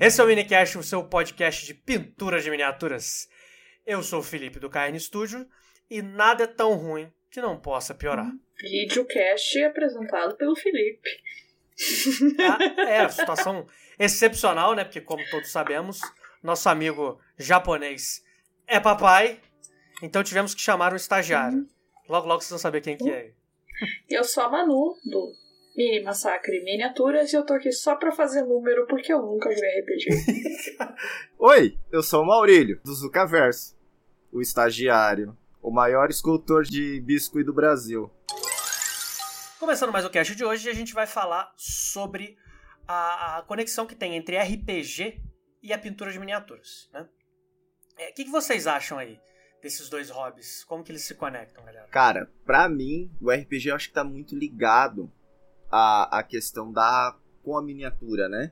Esse é o Minicast, o seu podcast de pinturas de miniaturas. Eu sou o Felipe do KN Studio e nada é tão ruim que não possa piorar. Videocast apresentado pelo Felipe. Ah, é, situação excepcional, né? Porque, como todos sabemos, nosso amigo japonês é papai, então tivemos que chamar um estagiário. Logo, logo vocês vão saber quem que é. Eu sou a Manu, do Mini Massacre Miniaturas, e eu tô aqui só pra fazer número, porque eu nunca joguei RPG. Oi, eu sou o Maurílio, do Zucaverso, o estagiário, o maior escultor de biscuit do Brasil. Começando mais o cast de hoje, a gente vai falar sobre a, a conexão que tem entre RPG e a pintura de miniaturas, né? É, O que, que vocês acham aí desses dois hobbies? Como que eles se conectam, galera? Cara, pra mim, o RPG eu acho que tá muito ligado à, à questão da com a miniatura, né?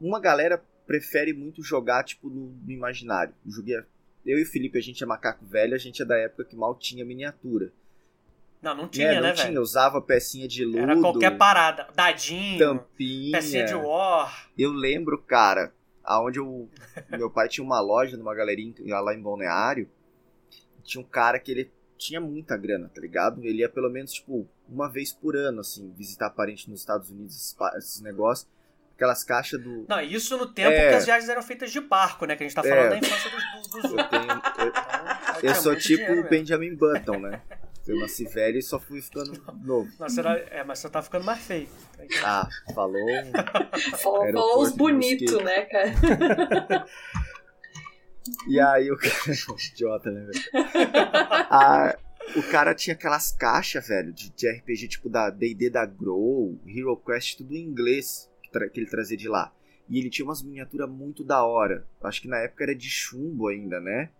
Uma galera prefere muito jogar, tipo, no, no imaginário. Eu joguei- Eu e o Felipe, a gente é macaco velho, a gente é da época que mal tinha miniatura. Não, não tinha, É, não né, tinha, velho? usava pecinha de ludo, Era qualquer parada. Dadinho, tampinha. pecinha de war. Eu lembro, cara, aonde eu, meu pai tinha uma loja numa galerinha lá em Balneário. Tinha um cara que ele tinha muita grana, tá ligado? Ele ia pelo menos, tipo, uma vez por ano, assim, visitar parente nos Estados Unidos, esses, negócios. Aquelas caixas do. Não, isso no tempo É. que as viagens eram feitas de barco, né? Que a gente tá falando É. da infância dos, dos, Eu, tenho, eu, Então, eu sou tipo o mesmo. Benjamin Button, né? Eu nasci velho e só fui ficando novo. Nossa, era- é, mas você tá ficando mais feio. Ah, falou. Falou, os bonitos, né, cara? E aí o cara. Idiota, né, velho? Ah, o cara tinha aquelas caixas, velho, de, de RPG tipo da DD da Grow, Hero Quest, tudo em inglês que, que ele trazia de lá. E ele tinha umas miniaturas muito da hora. Acho que na época era de chumbo ainda, né?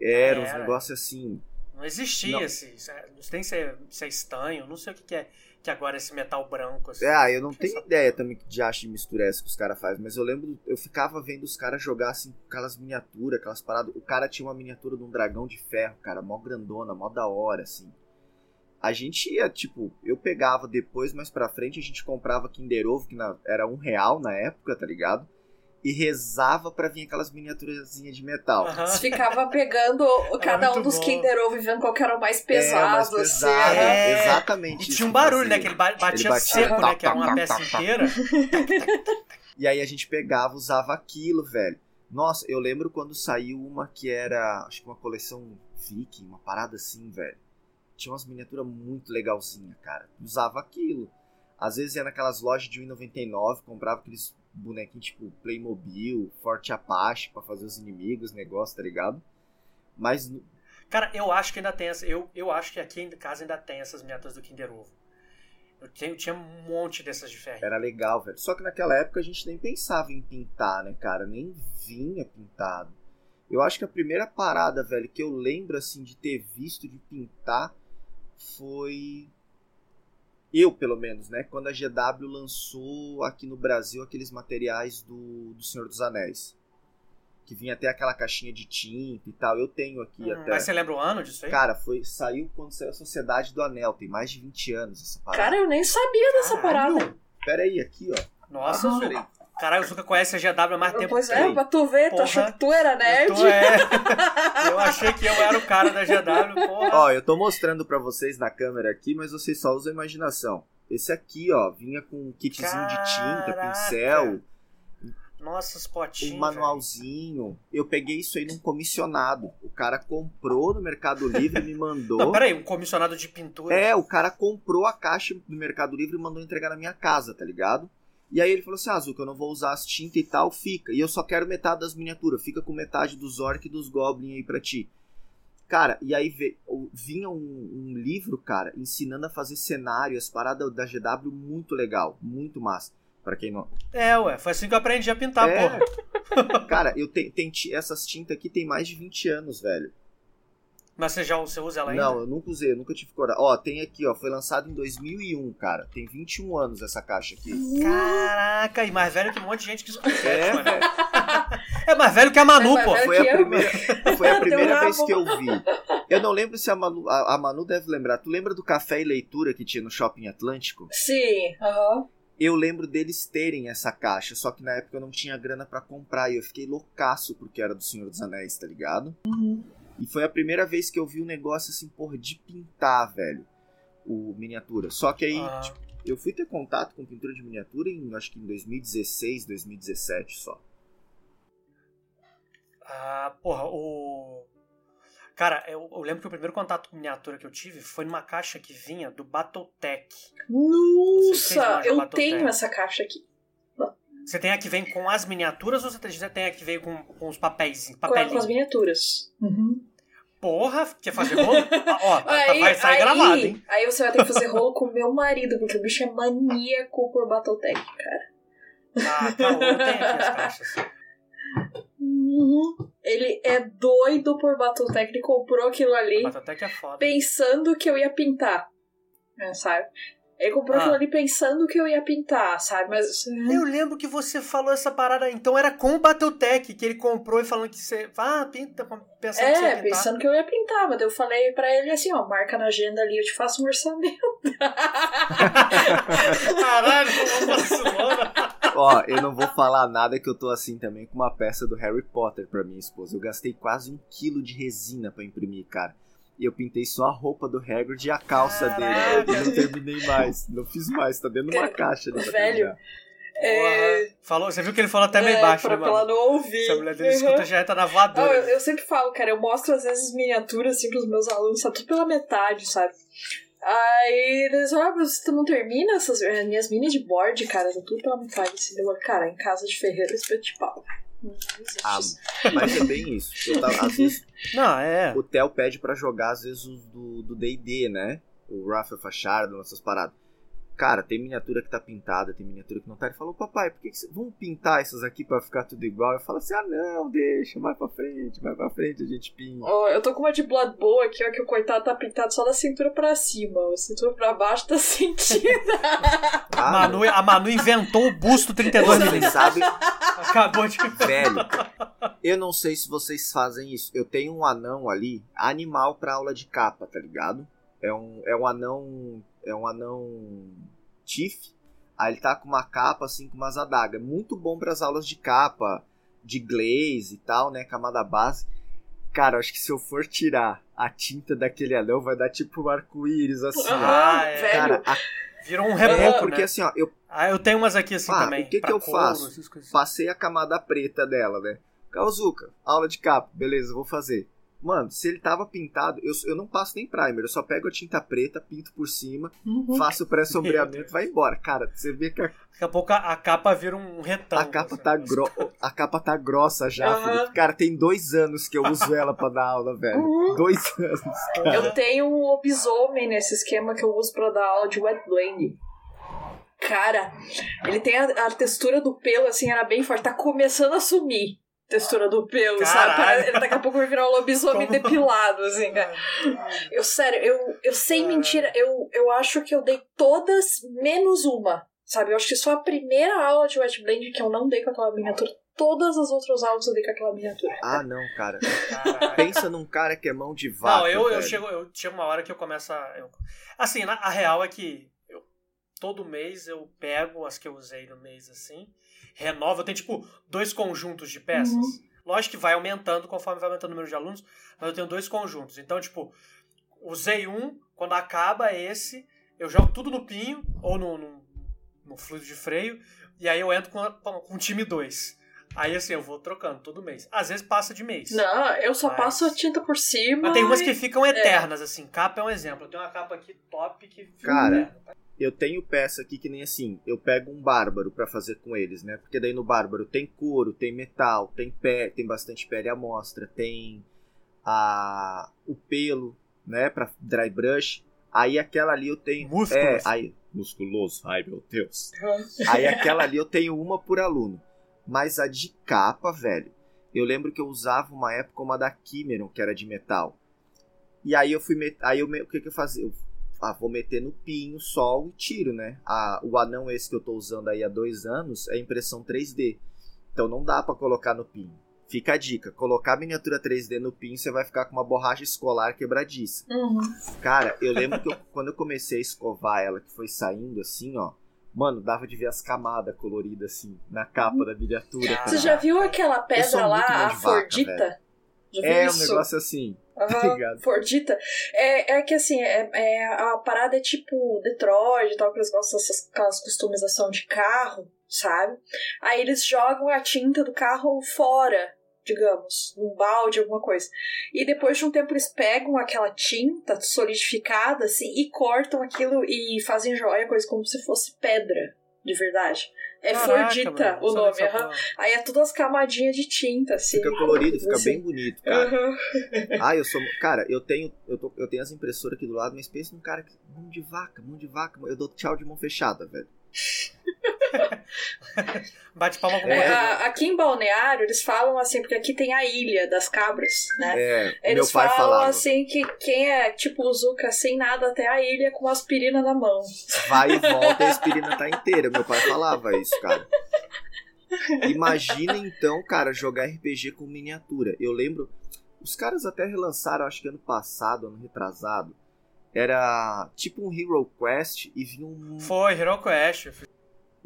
Era uns Era. negócios assim. Não existia Não. Não tem se se é estanho, não sei o que, que é que agora é esse metal branco. Assim. É, ah, eu não tenho ideia também de arte de mistura essa que os caras fazem, mas eu lembro, eu ficava vendo os caras jogar assim, com aquelas miniaturas, aquelas paradas. O cara tinha uma miniatura de um dragão de ferro, cara, mó grandona, mó da hora, assim. A gente ia, tipo, eu pegava depois, mais pra frente, a gente comprava Kinder Ovo, que na- era um real na época, tá ligado? E rezava pra vir aquelas miniaturazinhas de metal. Você ficava pegando cada um dos bom. Kinder Ovo e vendo qual que era o mais É, pesado, mais assim. pesado, É. exatamente. E isso tinha um barulho, né? Que ele ba- batia, batia, seco, tá, né? Que era uma tá, peça inteira. E aí a gente pegava, usava aquilo, velho. Nossa, eu lembro quando saiu uma que era, acho que uma coleção Viking, uma parada assim, velho. Tinha umas miniaturas muito legalzinha, cara. Usava aquilo. Às vezes ia naquelas lojas de 1,99, comprava aqueles bonequinhos tipo Playmobil, Forte Apache pra fazer os inimigos, negócio, tá ligado? Mas Cara, eu acho que ainda tem essa. Eu, eu acho que aqui em casa ainda tem essas miniaturas do Kinder Ovo. Eu, tenho, eu tinha um monte dessas de ferro. era legal, velho. Só que naquela época a gente nem pensava em pintar, né, cara? Nem vinha pintado. Eu acho que a primeira parada, velho, que eu lembro, assim, de ter visto de pintar foi. Eu, pelo menos, né? Quando a GW lançou aqui no Brasil aqueles materiais do, do Senhor dos Anéis. Que vinha até aquela caixinha de tinta e tal. Eu tenho aqui Hum, até. Mas você lembra o ano disso aí? Cara, foi, saiu quando saiu a Sociedade do Anel. Tem mais de 20 anos essa parada. Cara, eu nem sabia dessa Caralho. parada. Pera aí, aqui, ó. Nossa, Ah, peraí. Caralho, o Zuka conhece a GW há mais tempo Pois que é, eu. pra tu ver, tu Porra. achou que tu era nerd? Eu, tô, é. eu achei que eu era o cara da GW, porra. Ó, eu tô mostrando pra vocês na câmera aqui, mas vocês só usam a imaginação. Esse aqui, ó, vinha com um kitzinho de tinta, Caraca. pincel, Nossa, os potinhos. um manualzinho. Eu peguei isso aí num comissionado. O cara comprou no Mercado Livre e me velho. mandou. Não, peraí, um comissionado de pintura. É, o cara comprou a caixa do Mercado Livre e mandou entregar na minha casa, tá ligado? E aí ele falou assim, ah, Zuka, eu não vou usar as tintas e tal, fica. E eu só quero metade das miniaturas, fica com metade dos orc e dos goblin aí pra ti. Cara, e aí vinha um, um livro, cara, ensinando a fazer cenário, as paradas da GW, muito legal, muito massa. Pra quem não... É, ué, foi assim que eu aprendi a pintar, É. porra. Cara, eu tenho, ti- essas tintas aqui tem mais de 20 anos, velho. Mas você já você usa ela ainda? Não, eu nunca usei, eu nunca tive coragem. Ó, tem aqui, ó, foi lançado em 2001, cara. Tem 21 anos essa caixa aqui. Caraca, e mais velho que um monte de gente que escuta. É, mano. velho. É mais velho que a Manu, É pô. Foi a primeira, foi a primeira vez que eu vi. Eu não lembro se a Manu, a, a Manu deve lembrar. Tu lembra do café e leitura que tinha no Shopping Atlântico? Sim, aham. eu lembro deles terem essa caixa, só que na época eu não tinha grana para comprar e eu fiquei loucaço porque era do Senhor dos Anéis, tá ligado? Uhum. E foi a primeira vez que eu vi um negócio assim, porra, de pintar, velho, o miniatura. Só que aí, Ah. tipo, eu fui ter contato com pintura de miniatura em, acho que em 2016, 2017 só. Ah, porra, o. Cara, eu, eu lembro que o primeiro contato com miniatura que eu tive foi numa caixa que vinha do Battletech. Nossa, mais eu Battletech? tenho essa caixa aqui. Você tem a que vem com as miniaturas ou você tem a que vem com, com os papéis? Com, com Papelinho? as miniaturas. Uhum. Porra, quer fazer rolo? Ó, tá- tá- Aí, vai sair aí, gravado, hein? aí você vai ter que fazer rolo com o meu marido, porque o bicho é maníaco por Battletech, cara. Ah, caô, eu tenho aqui as caixas. Uhum. Ele é doido por Battletech, ele comprou aquilo ali Battletech é foda. pensando que eu ia pintar. né, sabe? Ele comprou Ah. aquilo ali pensando que eu ia pintar, sabe? Mas. Eu lembro que você falou essa parada, então era com o Battletech que ele comprou e falando que você. Ah, pinta, pensando que você ia É, pintar. pensando que eu ia pintar, mas eu falei pra ele assim, ó, marca na agenda ali, eu te faço um orçamento. Caralho, como. Ó, eu não vou falar nada que eu tô assim também com uma peça do Harry Potter pra minha esposa. Eu gastei quase um quilo de resina pra imprimir, cara. E eu pintei só a roupa do Hagrid e a calça Caraca. dele. E não terminei mais. Não fiz mais, tá dentro de uma caixa pra Velho. É. Falou, você viu que ele falou até meio é, baixo, pra, né, pra ela mano? não ouvir. Se a mulher dele Uhum. escuta, já entra na Ah, voadora. eu, eu sempre falo, cara, eu mostro às vezes miniaturas assim pros meus alunos, tá tudo pela metade, sabe? Aí eles, ah, mas tu não termina essas as minhas minis de board, cara, tá tudo pela metade. Assim, eu, cara, em casa de ferreiro, espeto de pau. Ah, mas é bem isso. Eu tava- às vezes Não, é. o Theo pede pra jogar, às vezes, os do D&D, né? O Rafael Fachardo, essas paradas. Cara, tem miniatura que tá pintada, tem miniatura que não tá. Ele falou, papai, por que, que cê... vamos pintar essas aqui pra ficar tudo igual? Eu falo assim, ah não, deixa, vai pra frente, vai pra frente, a gente pinta. Ó, eu tô com uma de Blood Bowl aqui, ó, que o coitado tá pintado só da cintura pra cima. A cintura pra baixo tá sentindo. A Ah, Manu, a Manu inventou o busto 32 Vocês milímetros. sabem, Acabou de. velho, eu não sei se vocês fazem isso. Eu tenho um anão ali, animal pra aula de capa, tá ligado? É um, é um anão. É um anão. Tiff. Aí ele tá com uma capa assim, com umas adagas. Muito bom pras aulas de capa, de glaze e tal, né? Camada base. Cara, eu acho que se eu for tirar a tinta daquele anão, vai dar tipo um arco-íris assim, ó. Ah, Aham, é. velho. Cara, a- Virou um é reboco, porque né? assim, ó, eu Ah, eu tenho umas aqui assim Ah, também. o que que eu couro, faço? coisas. passei a camada preta dela, né? Kauzuka, aula de capa, beleza, vou fazer. Mano, se ele tava pintado, eu, eu não passo nem primer, eu só pego a tinta preta, pinto por cima, Uhum. faço o pré-sombreamento, vai embora. Cara, você vê que a, Daqui a pouco a, a capa vira um retângulo. a capa assim. tá gro a capa tá grossa já. Felipe. Cara, tem dois anos que eu uso ela pra dar aula, velho. Uhum. Dois anos. Eu tenho um lobisomem nesse esquema que eu uso pra dar aula de wet blend. Cara, ele tem a, a textura do pelo, assim, era bem forte. Tá começando a sumir textura do pelo, sabe? Caralho. Ele daqui a pouco vai virar um lobisomem Como? depilado, assim, cara. Eu, sério, eu, eu sem mentira, eu, eu acho que eu dei todas menos uma, sabe? Eu acho que só a primeira aula de wet blend que eu não dei com aquela miniatura. Todas as outras aulas eu dei com aquela miniatura. Ah, não, cara. Caralho. Pensa num cara que é mão de vaca. Não, eu, eu, chego, eu chego uma hora que eu começo a. eu- Assim, na- a real é que eu- todo mês eu pego as que eu usei no mês assim, renovo. Eu tenho tipo dois conjuntos de peças. Uhum. Lógico que vai aumentando conforme vai aumentando o número de alunos, mas eu tenho dois conjuntos. Então, tipo, usei um, quando acaba esse, eu jogo tudo no pinho ou no, no, no fluido de freio, e aí eu entro com, com, com o time 2. Aí assim, eu vou trocando todo mês. Às vezes passa de mês. Não, eu só Mas- passo a tinta por cima. Mas tem umas que e- ficam eternas, assim. Capa é um exemplo. Eu tenho uma capa aqui top que fica Cara, eterna. Eu tenho peça aqui que nem assim, eu pego um bárbaro pra fazer com eles, né? Porque daí no bárbaro tem couro, tem metal, tem pé, tem bastante pele à mostra, tem a o pelo, né, Pra dry brush. Aí aquela ali eu tenho Músculos. É, aí musculoso. Ai, meu Deus. Aí aquela ali eu tenho uma por aluno. Mas a de capa, velho, eu lembro que eu usava uma época uma da Kimeron, que era de metal. E aí eu fui met... aí eu me- o que que eu fazia? Eu ah, vou meter no pinho, sol e tiro, né? A, o anão esse que eu tô usando aí há dois anos é impressão 3D. Então não dá pra colocar no pinho. Fica a dica, colocar a miniatura 3D no pinho, você vai ficar com uma borracha escolar quebradiça. Uhum. Cara, eu lembro que eu- quando eu comecei a escovar ela, que foi saindo assim, ó, Mano, dava de ver as camadas coloridas assim na capa da miniatura. Você já viu aquela pedra lá, a vaca, viu É um negócio assim, ligado? Fordita. É, é que assim, é, é- a parada é tipo Detroit e tal, que eles gostam dessas customização de carro, sabe? Aí eles jogam a tinta do carro fora, digamos, num balde, alguma coisa. E depois de um tempo eles pegam aquela tinta solidificada, assim, e cortam aquilo e fazem joia, coisa como se fosse pedra, de verdade. É Caraca, Fordita o nome, porra. Aí é todas as camadinhas de tinta, assim. Fica colorido, fica assim. bem bonito, cara. Aham. Ah, eu sou. Cara, eu tenho. Eu, tô- eu tenho as impressoras aqui do lado, mas pensa num cara que. Mão de vaca, mão de vaca. Eu dou tchau de mão fechada, velho. Bate palma com É. A- Aqui em Balneário, eles falam assim, porque aqui tem a ilha das cabras, né? É, Eles meu pai falam falava. assim que quem é tipo o Zuka sem nada até a ilha com aspirina na mão. Vai e volta e a aspirina tá inteira. Meu pai falava isso, cara. Imagina então, cara, jogar RPG com miniatura. Eu lembro. Os caras até relançaram, acho que ano passado, ano retrasado. Era tipo um Hero Quest e vinha um. Foi, Hero Quest.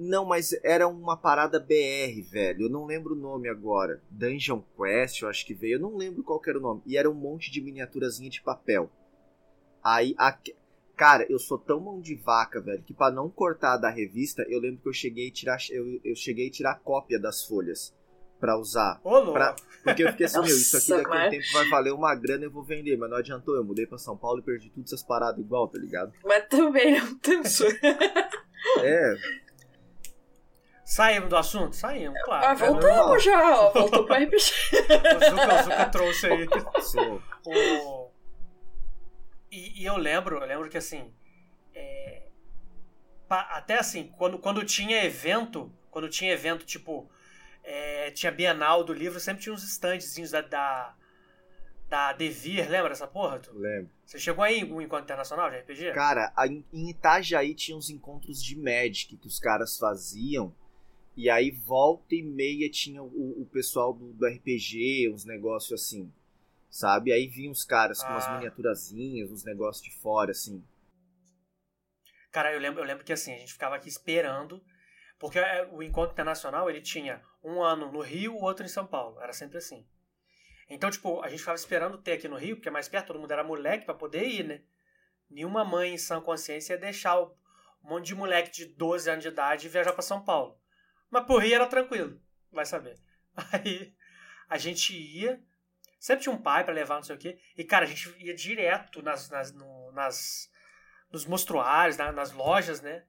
Não, mas era uma parada BR, velho. Eu não lembro o nome agora. Dungeon Quest, eu acho que veio. Eu não lembro qual que era o nome. E era um monte de miniaturazinha de papel. Aí, a... cara, eu sou tão mão de vaca, velho, que pra não cortar da revista, eu lembro que eu cheguei a tirar, eu, eu cheguei a tirar cópia das folhas pra usar. Ô. Pra- Porque eu fiquei assim, meu, isso aqui daqui a um tempo vai valer uma grana e eu vou vender. Mas não adiantou, eu mudei pra São Paulo e perdi todas essas paradas igual, tá ligado? Mas também não tanto. É, Saímos do assunto? Saímos, claro. É normal. voltamos já, ó. Voltou pro RPG. O Zuka, o Zuka trouxe aí. O... E, e eu lembro, eu lembro que assim. é, pa- Até assim, quando, quando tinha evento, quando tinha evento, tipo, é, tinha Bienal do livro, sempre tinha uns standzinhos da, da, da Devir, lembra dessa porra? Tu? Lembro. Você chegou aí em um encontro internacional de RPG? Cara, em Itajaí tinha uns encontros de Magic que os caras faziam. E aí, volta e meia, tinha o, o pessoal do, do RPG, uns negócios assim. Sabe? Aí vinham os caras com umas Ah. miniaturazinhas, uns negócios de fora, assim. Cara, eu lembro, eu lembro que assim, a gente ficava aqui esperando, porque é, o encontro internacional ele tinha um ano no Rio, o outro em São Paulo. Era sempre assim. Então, tipo, a gente ficava esperando ter aqui no Rio, porque é mais perto, todo mundo era moleque pra poder ir, né? Nenhuma mãe em sã consciência ia deixar um monte de moleque de 12 anos de idade viajar pra São Paulo. Mas pro era tranquilo, vai saber. Aí a gente ia, sempre tinha um pai pra levar, não sei o quê, e cara, a gente ia direto nas, nas, no- nas nos mostruários, na- nas lojas, né?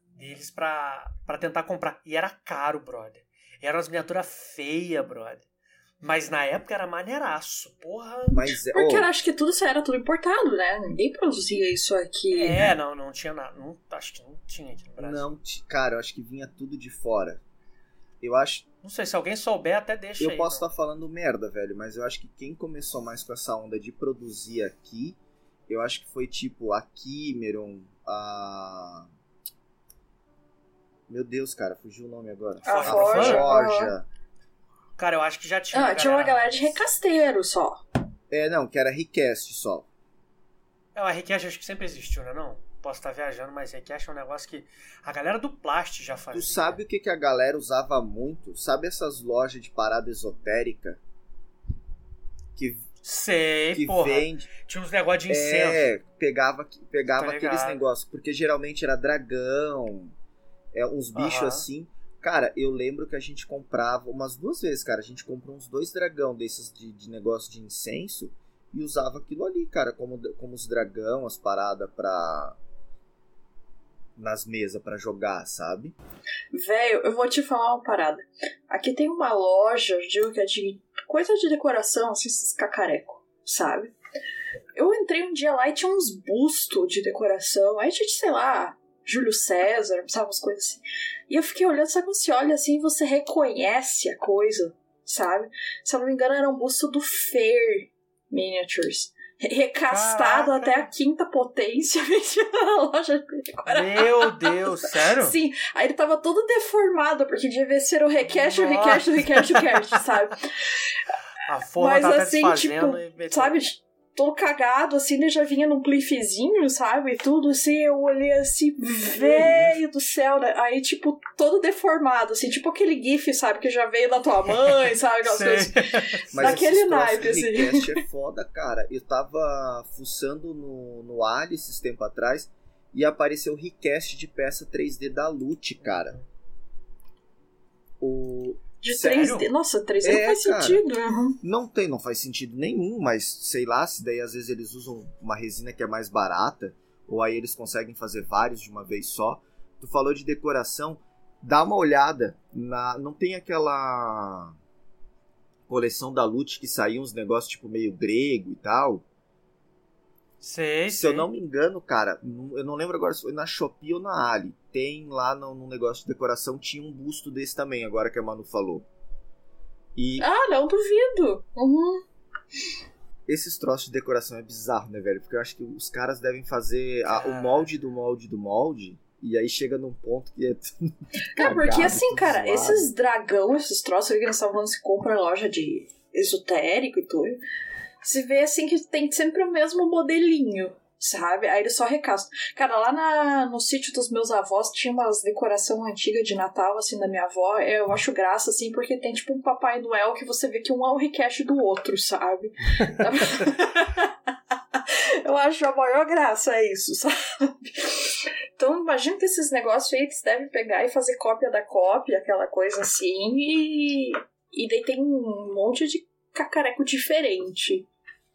Deles pra, pra tentar comprar. E era caro, brother. Era umas miniaturas feias, brother. Mas na época era maneiraço, porra. Mas. Porque ô, eu acho que tudo isso era tudo importado, né? Ninguém produzia isso aqui. É, não, não tinha nada. Não, acho que não tinha aqui no Brasil. Não. não, cara, eu acho que vinha tudo de fora. Eu acho. sei, se alguém souber, até deixa Eu aí. posso estar falando merda, velho, mas eu acho que quem começou mais com essa onda de produzir aqui, eu acho que foi tipo a Kimeron, a. Meu Deus, cara, fugiu o nome agora. A Forja, Forja. Cara, eu acho que já tinha. Ah, tinha uma galera de recasteiro só. É, não, que era Request só. É, a Request acho que sempre existiu, né? Não? Posso estar viajando, mas Request é um negócio que a galera do Plast já fazia. Tu sabe o que, que a galera usava muito? Sabe essas lojas de parada esotérica? Que, Sei, que porra. vende. Tinha uns negócios de incenso. É, pegava, pegava Tô aqueles negócios. Porque geralmente era dragão, é, uns bichos assim. Cara, eu lembro que a gente comprava umas duas vezes, cara. A gente comprou uns dois dragão desses de, de negócio de incenso e usava aquilo ali, cara, como, como os dragão, as paradas pra. nas mesas pra jogar, sabe? Velho, eu vou te falar uma parada. Aqui tem uma loja, eu digo que é de coisa de decoração, assim, esses cacareco, sabe? Eu entrei um dia lá e tinha uns bustos de decoração. Aí tinha, sei lá, Júlio César, sabe, umas coisas assim. E eu fiquei olhando, sabe quando você olha assim você reconhece a coisa, sabe? Se eu não me engano, era um busto do Fair Miniatures. Recastado Caraca. até a quinta potência, na loja de. Meu Deus, sério? Sim, aí ele tava todo deformado, porque devia ser o request, o request, o request, o request, sabe? A forma Mas tá assim, tipo, e Sabe? Todo cagado, assim, ele já vinha num cliffzinho, sabe? E tudo assim, eu olhei assim, velho do céu, né? Aí, tipo, todo deformado, assim, tipo aquele GIF, sabe? Que já veio da tua mãe, sabe? Aquelas coisas. Mas Daquele naipe, assim. request é foda, cara. Eu tava fuçando no, no Ali esses tempo atrás e apareceu o request de peça 3D da Lute, cara. O... De Sério? 3D. Nossa, 3D É, não faz cara. sentido. uhum. Não tem, não faz sentido nenhum, mas sei lá, se daí às vezes eles usam uma resina que é mais barata, ou aí eles conseguem fazer vários de uma vez só. Tu falou de decoração, dá uma olhada na. Não tem aquela coleção da Lute que saiu uns negócios tipo meio grego e tal. Sei, Se eu sei. não me engano, cara, eu não lembro agora se foi na Shopee ou na Ali. Tem lá no, no negócio de decoração, tinha um busto desse também, agora que a Manu falou. E Ah, não duvido. Uhum. esses troços de decoração é bizarro, né, velho? Porque eu acho que os caras devem fazer a- o Cara. molde do molde do molde, e aí chega num ponto que é. tudo Cara, porque assim, tudo cara, zoado. esses dragão, esses troços que eles estavam falando, se compra em loja de esotérico e tudo, se vê assim que tem sempre o mesmo modelinho, sabe? Aí eles só recastam. Cara, lá na, no sítio dos meus avós tinha umas decoração antiga de Natal, assim, da minha avó. Eu acho graça, assim, porque tem tipo um Papai Noel que você vê que um é o request do outro, sabe? Eu acho a maior graça é isso, sabe? Então imagina que esses negócios aí eles devem pegar e fazer cópia da cópia, aquela coisa assim, e, e daí tem um monte de cacareco diferente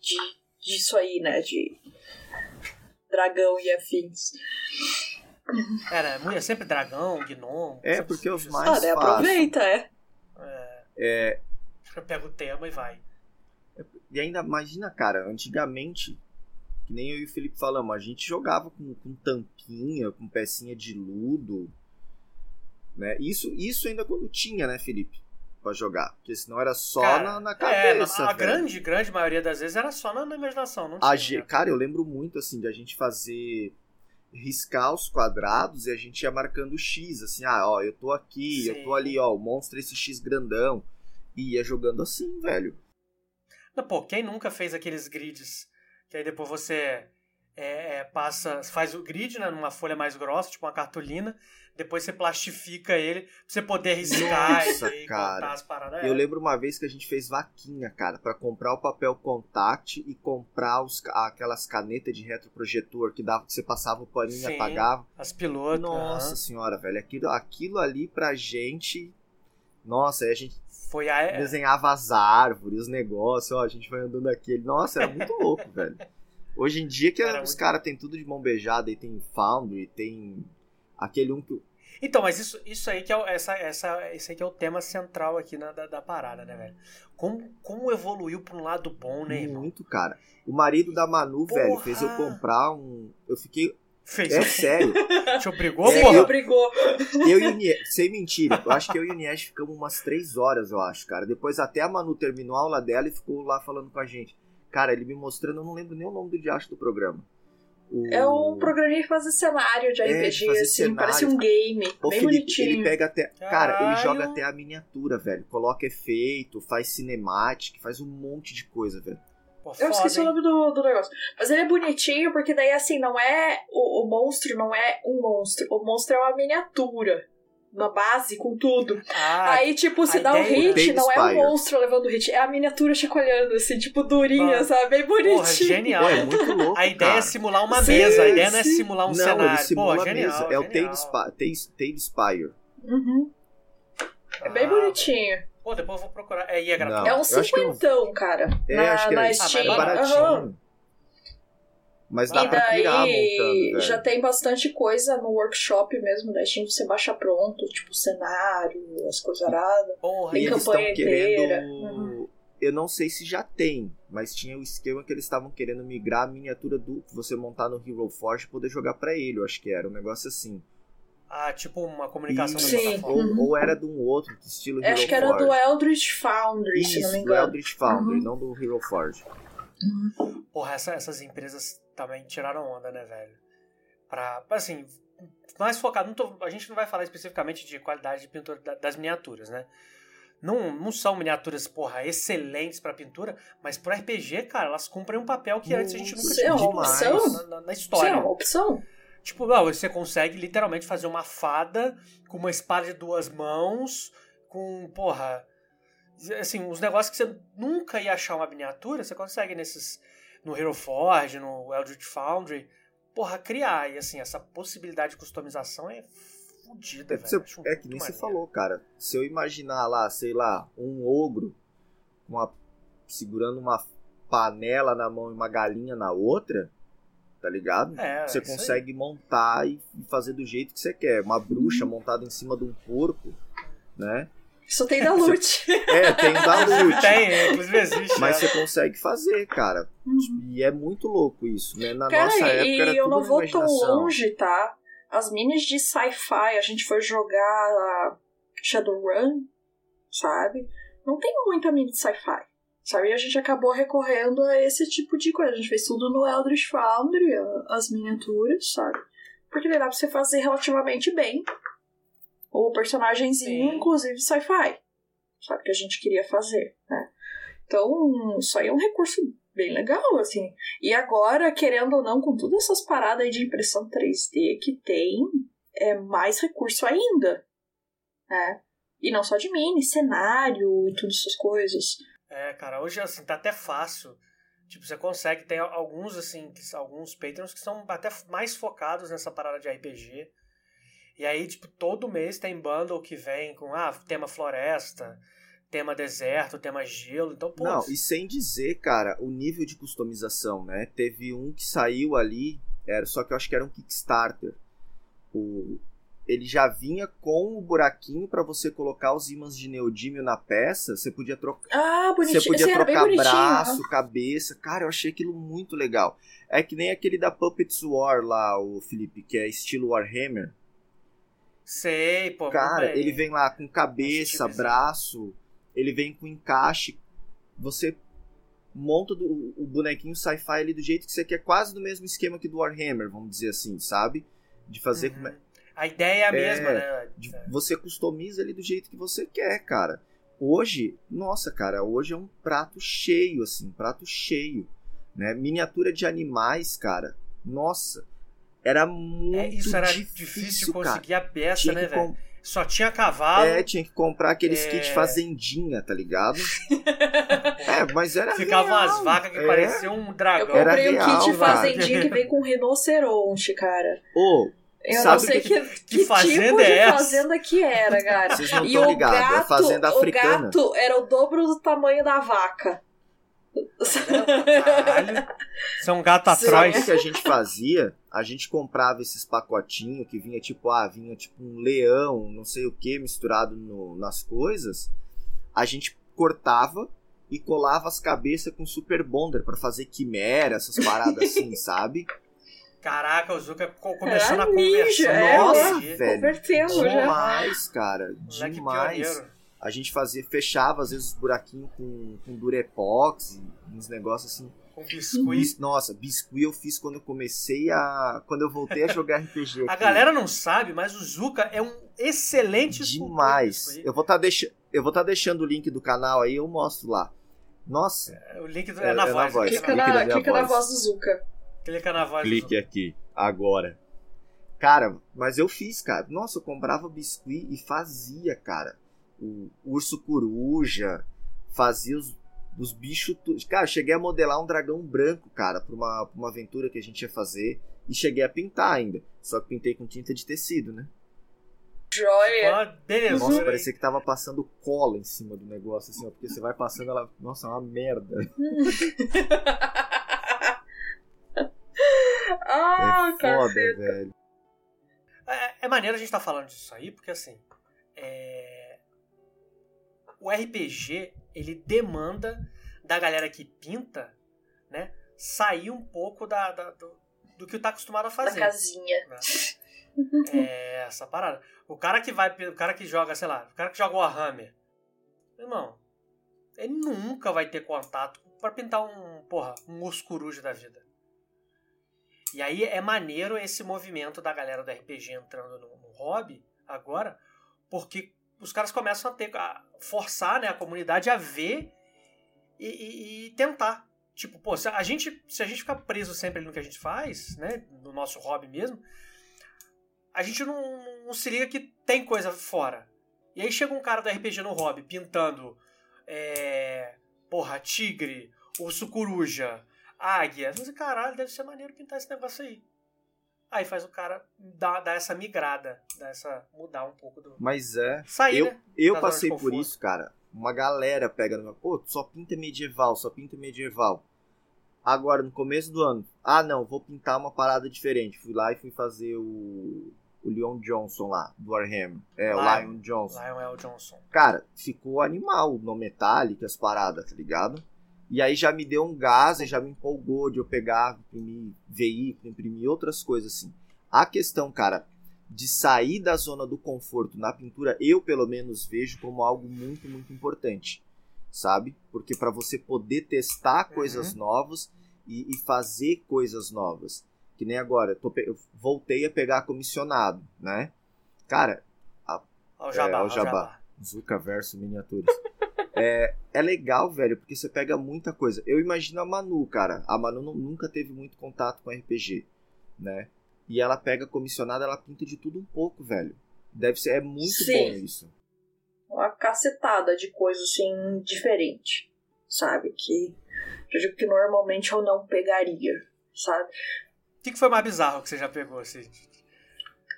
de, disso aí, né? De dragão e afins. Era é sempre dragão, gnomo. É, porque os mais Ah, daí fácil. aproveita, é. É, Eu pego o tema e vai. e ainda imagina, cara, antigamente, que nem eu e o Felipe falamos, a gente jogava com, com tampinha, com pecinha de ludo. Né? Isso, isso ainda quando tinha, né, Felipe? Pra jogar. Porque senão era só Cara, na, na é, cabeça. a velho. grande, grande maioria das vezes era só na, na imaginação, não A tinha. Cara, eu lembro muito assim de a gente fazer riscar os quadrados e a gente ia marcando X, assim, ah, ó, eu tô aqui, eu tô Sim. ali, ó, o monstro é esse X grandão. E ia jogando assim, velho. Não, Pô, quem nunca fez aqueles grids que aí depois você é, é, passa, faz o grid né, numa folha mais grossa, tipo uma cartolina, depois você plastifica ele pra você poder riscar Nossa, e, e cara. as paradas. Eu É. lembro uma vez que a gente fez vaquinha, cara, pra comprar o papel contact e comprar os, aquelas canetas de retroprojetor que dava que você passava o paninho e Sim, apagava. As pilotos. Nossa aham. senhora, velho, aquilo, aquilo ali pra gente. Nossa, aí a gente Foi a. é, desenhava as árvores, os negócios, ó, a gente vai andando aquele. Nossa, era muito louco, velho. Hoje em dia que Era os muito- caras têm tudo de mão beijada e tem Foundry, tem aquele um que. Então, mas isso, isso aí que é o, essa, essa, esse aí que é o tema central aqui na, da, da parada, né, velho? Como, como evoluiu pra um lado bom, né, irmão? Muito, cara. O marido da Manu, Porra! velho, fez eu comprar um. Eu fiquei. Fez. É sério. Te obrigou, É, porra? eu- brigou. Eu e o Nies, sem mentira, eu acho que eu e o Nies ficamos umas três horas, eu acho, cara. Depois até a Manu terminou a aula dela e ficou lá falando com a gente. Cara, ele me mostrando, eu não lembro nem o nome do diacho do programa. O... É um programinha que faz cenário de É, RPG, de fazer assim, cenário. parece um game. Ô, bem Felipe, bonitinho. ele pega até. Cara, ele Caralho. joga até a miniatura, velho. Coloca efeito, faz cinemática, faz um monte de coisa, velho. Pô, Eu esqueci o nome do, do negócio. Mas ele é bonitinho porque daí, assim, não é. O, o monstro não é um monstro. O monstro é uma miniatura. Uma base com tudo. Ah, Aí, tipo, se dá um ideia- hit, não é o Spire. monstro levando o hit, é a miniatura chacoalhando, assim, tipo, durinha, sabe? Bem porra, bonitinho. genial. Pô, é muito louco. A ideia é cara. simular uma Sim, mesa, a ideia não é sim. simular um Não, cenário. ele simula Pô, a genial, mesa. É o genial. Tale Spa- Tale- Tale Spire. Uhum. É bem Ah, bonitinho. Pô, depois eu vou procurar. É, e é gratuito. É um que eu- cinquentão, cara. É, na, acho que na é, Steam. Ah, é mas baratinho. Aham. Mas dá E pra pirar montando, daí velho. já tem bastante coisa no workshop mesmo da Steam, você baixa pronto, tipo cenário, as coisas aradas. Porra, Tem eles campanha estão querendo. Uhum. Eu não sei se já tem, mas tinha o esquema que eles estavam querendo migrar a miniatura do que você montar no Hero Forge e poder jogar pra ele, eu acho que era um negócio assim. Ah, tipo uma comunicação Isso. Sim. plataforma. Ou, Uhum. ou era de um outro que estilo Hero acho que era Forge. do Eldritch Foundry, se não Isso, me do engano. Eldritch Foundry, Uhum. não do Hero Forge. Porra, essa- essas empresas também tiraram onda, né, velho? Pra, assim, mais focado. tô- a gente não vai falar especificamente de qualidade de pintura da- das miniaturas, né? não, não são miniaturas, porra, excelentes para pintura, mas pro RPG, cara, elas cumprem um papel que antes a gente nunca tinha visto na, na, na, história. Isso é uma opção. Tipo, não, você consegue literalmente fazer uma fada com uma espada de duas mãos, com, porra, assim, os negócios que você nunca ia achar uma miniatura, você consegue nesses, no Hero Forge, no Eldritch Foundry, porra, criar. E assim, essa possibilidade de customização é fodida, é, velho. Você, é que nem você falou, cara. Se eu imaginar lá, sei lá, um ogro uma, segurando uma panela na mão e uma galinha na outra, tá ligado? É, você consegue aí. montar e fazer do jeito que você quer. Uma bruxa montada em cima de um porco, né? Isso tem da Lute. É, tem da Lute. tem, inclusive existe. Mas é. você consegue fazer, cara. Uhum. E é muito louco isso, né? Na cara, nossa época era e eu não vou tão longe, tá? As minis de sci-fi, a gente foi jogar Shadowrun, sabe? Não tem muita mini de sci-fi. Sabe? E a gente acabou recorrendo a esse tipo de coisa. A gente fez tudo no Eldritch Foundry, as miniaturas, sabe? Porque dá pra você fazer relativamente bem o personagemzinho, Sim. inclusive sci-fi. Sabe? Que a gente queria fazer, né? Então, isso aí é um recurso bem legal, assim. E agora, querendo ou não, com todas essas paradas aí de impressão 3D que tem, é mais recurso ainda, né? E não só de mini, cenário e todas essas coisas. É, cara, hoje assim, tá até fácil. Tipo, você consegue, tem alguns, assim, alguns patrons que são até mais focados nessa parada de RPG. E aí, tipo, todo mês tem bundle que vem com, ah, tema floresta, tema deserto, tema gelo, então, pô... Não, e sem dizer, cara, o nível de customização, né? Teve um que saiu ali, era, só que eu acho que era um Kickstarter. O, ele já vinha com o buraquinho para você colocar os ímãs de neodímio na peça. Você podia trocar. Ah, bonitinho. Você podia Esse trocar braço, cabeça. Cara, eu achei aquilo muito legal. É que nem aquele da Puppets War lá, o Felipe, que é estilo Warhammer. Sei, pô. Cara, ele vem lá com cabeça, tipo braço, ele vem com encaixe. Você monta do, o bonequinho sci-fi ali do jeito que você quer, quase do mesmo esquema que do Warhammer, vamos dizer assim, sabe? De fazer uhum. A ideia é a é, mesma, né? De, você customiza ele do jeito que você quer, cara. Hoje, nossa, cara, hoje é um prato cheio, assim, um prato cheio. Né? Miniatura de animais, cara. Nossa, era muito é, isso era difícil, difícil conseguir cara. a peça, tinha né, velho? Com... Só tinha cavalo. É, tinha que comprar aqueles é... kits fazendinha, tá ligado? é, mas era Ficavam real. as vacas que é. pareciam um dragão. Eu comprei o um kit fazendinha que vem com rinoceronte, cara. Ô, oh, eu Sabe não sei que, que, que, fazenda tipo é essa? fazenda que era, cara. Vocês não estão ligados, é fazenda africana. O gato era o dobro do tamanho da vaca. Caralho. Isso é um gato atrás. Sabe o que a gente fazia? A gente comprava esses pacotinhos que vinha tipo, ah, vinha tipo um leão, não sei o que, misturado no, nas coisas. A gente cortava e colava as cabeças com super bonder para fazer quimera, essas paradas assim, sabe? Caraca, o Zuka começou na conversão. É, Nossa, velho. Demais, cara. Demais a gente fazia, fechava às vezes os buraquinhos com, com durepox, uns negócios assim. Com biscuit. Nossa, biscuit eu fiz quando eu comecei a. Quando eu voltei a jogar RPG. a galera não sabe, mas o Zuka é um excelente Demais. Eu vou estar tá deixando. Eu vou estar tá deixando o link do canal aí, eu mostro lá. Nossa. É, o link do, é, é, na, é voz, na voz. Clica, na, clica voz. na voz do Zuka. Clica na voz Clique aqui, agora. Cara, mas eu fiz, cara. Nossa, eu comprava biscuit e fazia, cara o urso coruja, fazia os, os bichos. Cara, cheguei a modelar um dragão branco, cara, pra uma, pra uma aventura que a gente ia fazer. E cheguei a pintar ainda. Só que pintei com tinta de tecido, né? Joia! Nossa, parecia que tava passando cola em cima do negócio, assim, ó, porque você vai passando ela. Nossa, é uma merda. ah, é foda, velho. É, é maneiro a gente tá falando disso aí, porque assim. É o RPG ele demanda da galera que pinta, né, sair um pouco da, da do, do, que tá acostumado a fazer. Da casinha. Né? É essa parada. O cara que vai, o cara que joga, sei lá, o cara que joga Warhammer, irmão, ele nunca vai ter contato para pintar um, porra, um urso coruja da vida. E aí é maneiro esse movimento da galera do RPG entrando no, no hobby agora, porque os caras começam a ter a forçar né, a comunidade a ver e, e, e, tentar. Tipo, pô, se a gente se a gente ficar preso sempre no que a gente faz, né, no nosso hobby mesmo, a gente não, não se liga que tem coisa fora. E aí chega um cara do RPG no hobby pintando é, porra, tigre, urso coruja, águia. Você, caralho, deve ser maneiro pintar esse negócio aí. Aí faz o cara dar, dar essa migrada, dar essa, mudar um pouco do. Mas é. Sair, eu né? eu passei por isso, cara. Uma galera pega no meu. Pô, só pinta medieval, só pinta medieval. Agora, no começo do ano, ah não, vou pintar uma parada diferente. Fui lá e fui fazer o. O Leon Johnson lá, do Warhammer. É, o Lion. Lion Johnson. Lionel Johnson. Cara, ficou animal no metálico, as paradas, tá ligado? E aí já me deu um gás, e já me empolgou de eu pegar, imprimir veículo, imprimir outras coisas assim. A questão, cara, de sair da zona do conforto na pintura, eu pelo menos vejo como algo muito, muito importante, sabe? Porque para você poder testar coisas novas e, e fazer coisas novas. Que nem agora, eu, tô eu voltei a pegar comissionado, né? Cara, Ó, o Jabá, É, Jabá. Jabá. Zuka versus miniaturas. é, é legal, velho, porque você pega muita coisa. Eu imagino a Manu, cara. A Manu nu- nunca teve muito contato com RPG, né? E ela pega comissionada, ela pinta de tudo um pouco, velho. Deve ser, é muito Sim. bom isso. Uma cacetada de coisa assim diferente, sabe? Que eu digo que normalmente eu não pegaria, sabe? O que, que foi mais bizarro que você já pegou, assim?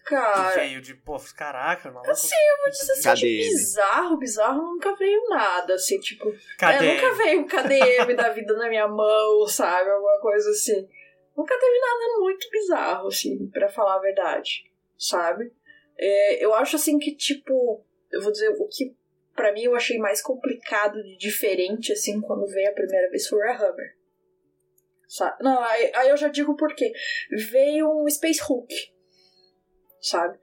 Que Cara, veio de, pô, caraca, maluco. Assim, eu vou dizer assim, de KDM. bizarro, bizarro nunca veio nada, assim, tipo. Cadê? É, nunca veio um KDM da vida na minha mão, sabe? Alguma coisa assim. Nunca teve nada muito bizarro, assim, pra falar a verdade, sabe? É, eu acho, assim, que, tipo, eu vou dizer, o que pra mim eu achei mais complicado de diferente, assim, quando veio a primeira vez foi o Warhammer. Sabe? Não, aí, aí eu já digo por quê. Veio um Space Hulk, sabe?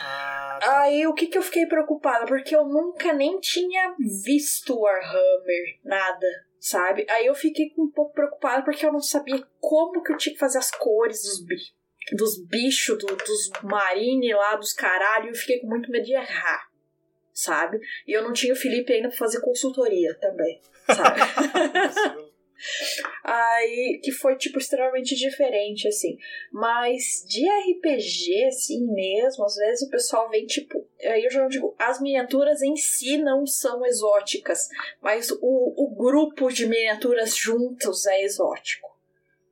Ah, tá. Aí o que que eu fiquei preocupada? Porque eu nunca nem tinha visto Warhammer, nada, sabe? Aí eu fiquei um pouco preocupada porque eu não sabia como que eu tinha que fazer as cores dos bichos. Dos bichos, do- dos marine lá, dos caralho, e eu fiquei com muito medo de errar, sabe? E eu não tinha o Felipe ainda pra fazer consultoria também, sabe? Aí, que foi, tipo, extremamente diferente, assim. Mas de RPG, assim mesmo, às vezes o pessoal vem, tipo. Aí eu já digo, as miniaturas em si não são exóticas, mas o, o grupo de miniaturas juntos é exótico.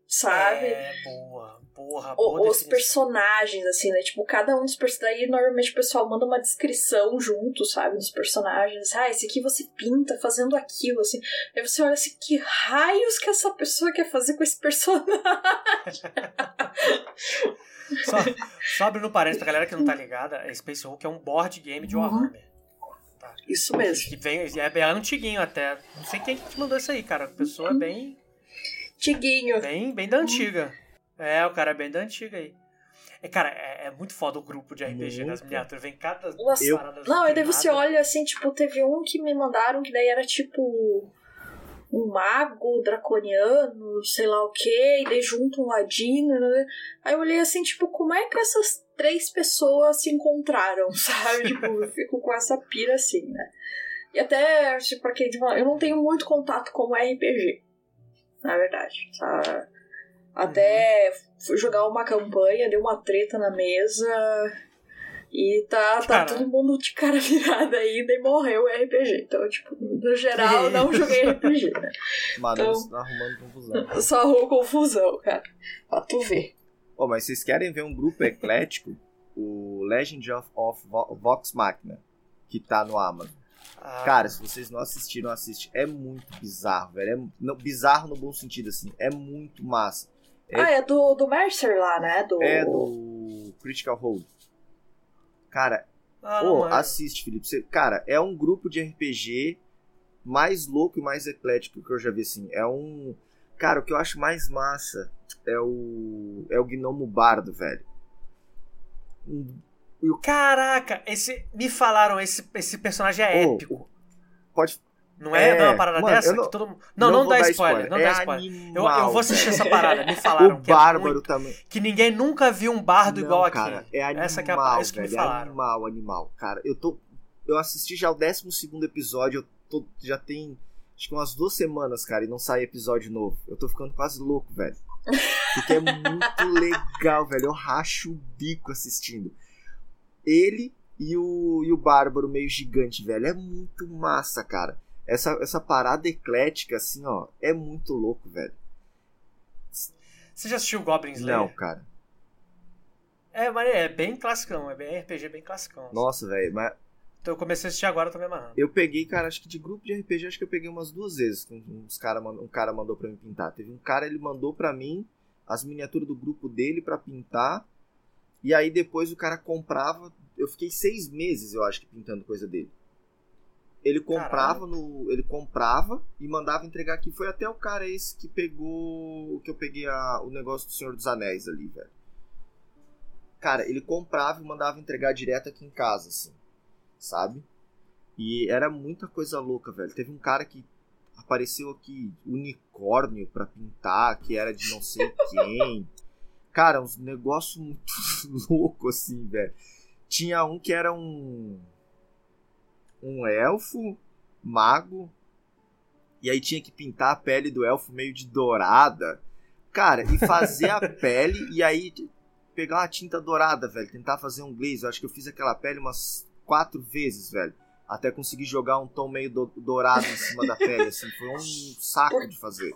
Sabe? É, boa. Porra, O- os personagens, assim, né? Tipo, cada um dos personagens. Daí normalmente o pessoal manda uma descrição junto, sabe? Dos personagens. Ah, esse aqui você pinta fazendo aquilo, assim. Aí você olha assim, que raios que essa pessoa quer fazer com esse personagem? Só, só abrindo parênteses pra galera que não tá ligada, a Space Hulk é um board game de Uhum. Warhammer. Isso mesmo. Que vem, é bem antiguinho até. Não sei quem que te mandou isso aí, cara. A pessoa é bem, Tiguinho. bem, bem da antiga. É, o cara é bem da antiga aí. É, cara, é, é muito foda o grupo de RPG nas Muito. miniaturas. Vem cada Nossa, Eu- parada Não, e daí você olha assim, tipo, teve um que me mandaram que daí era tipo um mago draconiano, sei lá o que, e daí junto um ladino, né? Aí eu olhei assim, tipo, como é que essas três pessoas se encontraram, sabe? tipo, eu fico com essa pira assim, né? E até, tipo, pra quem eu não tenho muito contato com RPG, na verdade, tá? Até fui jogar uma campanha, deu uma treta na mesa, e tá, tá todo mundo de cara virada ainda e morreu o RPG. Então, tipo, no geral, Que não joguei RPG, né? Manu Então- tá arrumando confusão. Só arrumou confusão, cara. Pra tu ver. Ô, mas vocês querem ver um grupo eclético? O Legend of, of Vo- Vox Machina, que tá no Amazon. Ah, Cara, se vocês não assistiram, assiste. É muito bizarro, velho. É não, bizarro no bom sentido, assim. É muito massa. É- Ah, é do, do Mercer lá, né? Do... É do Critical Role. Cara, ah, mano. assiste, Felipe. Você- cara, é um grupo de RPG mais louco e mais eclético que eu já vi, assim. É um... Cara, o que eu acho mais massa é o... É o Gnomo Bardo, velho. Caraca, esse, me falaram, esse, esse personagem é Ô, épico. Pode... Não é? é, não é uma parada mano, dessa? eu não- que todo mundo... Não, não, vou dá dar spoiler, não é dá spoiler. Eu, Animal, eu vou assistir essa parada, me falaram O que é Bárbaro muito- também. que ninguém nunca viu um bardo Não, igual cara, aqui. É animal, Essa que é a- isso que me velho. É falaram. animal, animal. Cara, eu tô... eu assisti já o 12 episódio, eu tô, já tem acho que umas duas semanas, cara, e não sai episódio novo. Eu tô ficando quase louco, velho. Porque é muito legal, velho. Eu racho o bico assistindo. Ele e o, e o Bárbaro meio gigante, velho. É muito massa, cara. Essa, essa parada eclética, assim, ó, é muito louco, velho. Você já assistiu Goblin Slayer? Não, cara. É, mas é bem classicão, é bem RPG bem classicão. assim. Nossa, velho, mas Então eu comecei a assistir agora, tô me amarrando. eu peguei, cara, acho que de grupo de RPG, acho que eu peguei umas duas vezes. que Uns cara, um cara mandou pra mim pintar. Teve um cara, ele mandou pra mim as miniaturas do grupo dele pra pintar. E aí depois o cara comprava. Eu fiquei seis meses, eu acho que, pintando coisa dele. Ele comprava no. Ele comprava e mandava entregar aqui. Foi até o cara esse que pegou. Que eu peguei a- o negócio do Senhor dos Anéis ali, velho. Cara, ele comprava e mandava entregar direto aqui em casa, assim. Sabe? E era muita coisa louca, velho. Teve um cara que apareceu aqui, unicórnio pra pintar, que era de não sei quem. Cara, uns negócios muito loucos, assim, velho. Tinha um que era um. Um elfo, mago. E aí tinha que pintar a pele do elfo meio de dourada. Cara, e fazer a pele e aí pegar uma tinta dourada, velho. Tentar fazer um glaze. Eu acho que eu fiz aquela pele umas quatro vezes, velho. Até conseguir jogar um tom meio do- dourado em cima da pele, assim. Foi um saco de fazer.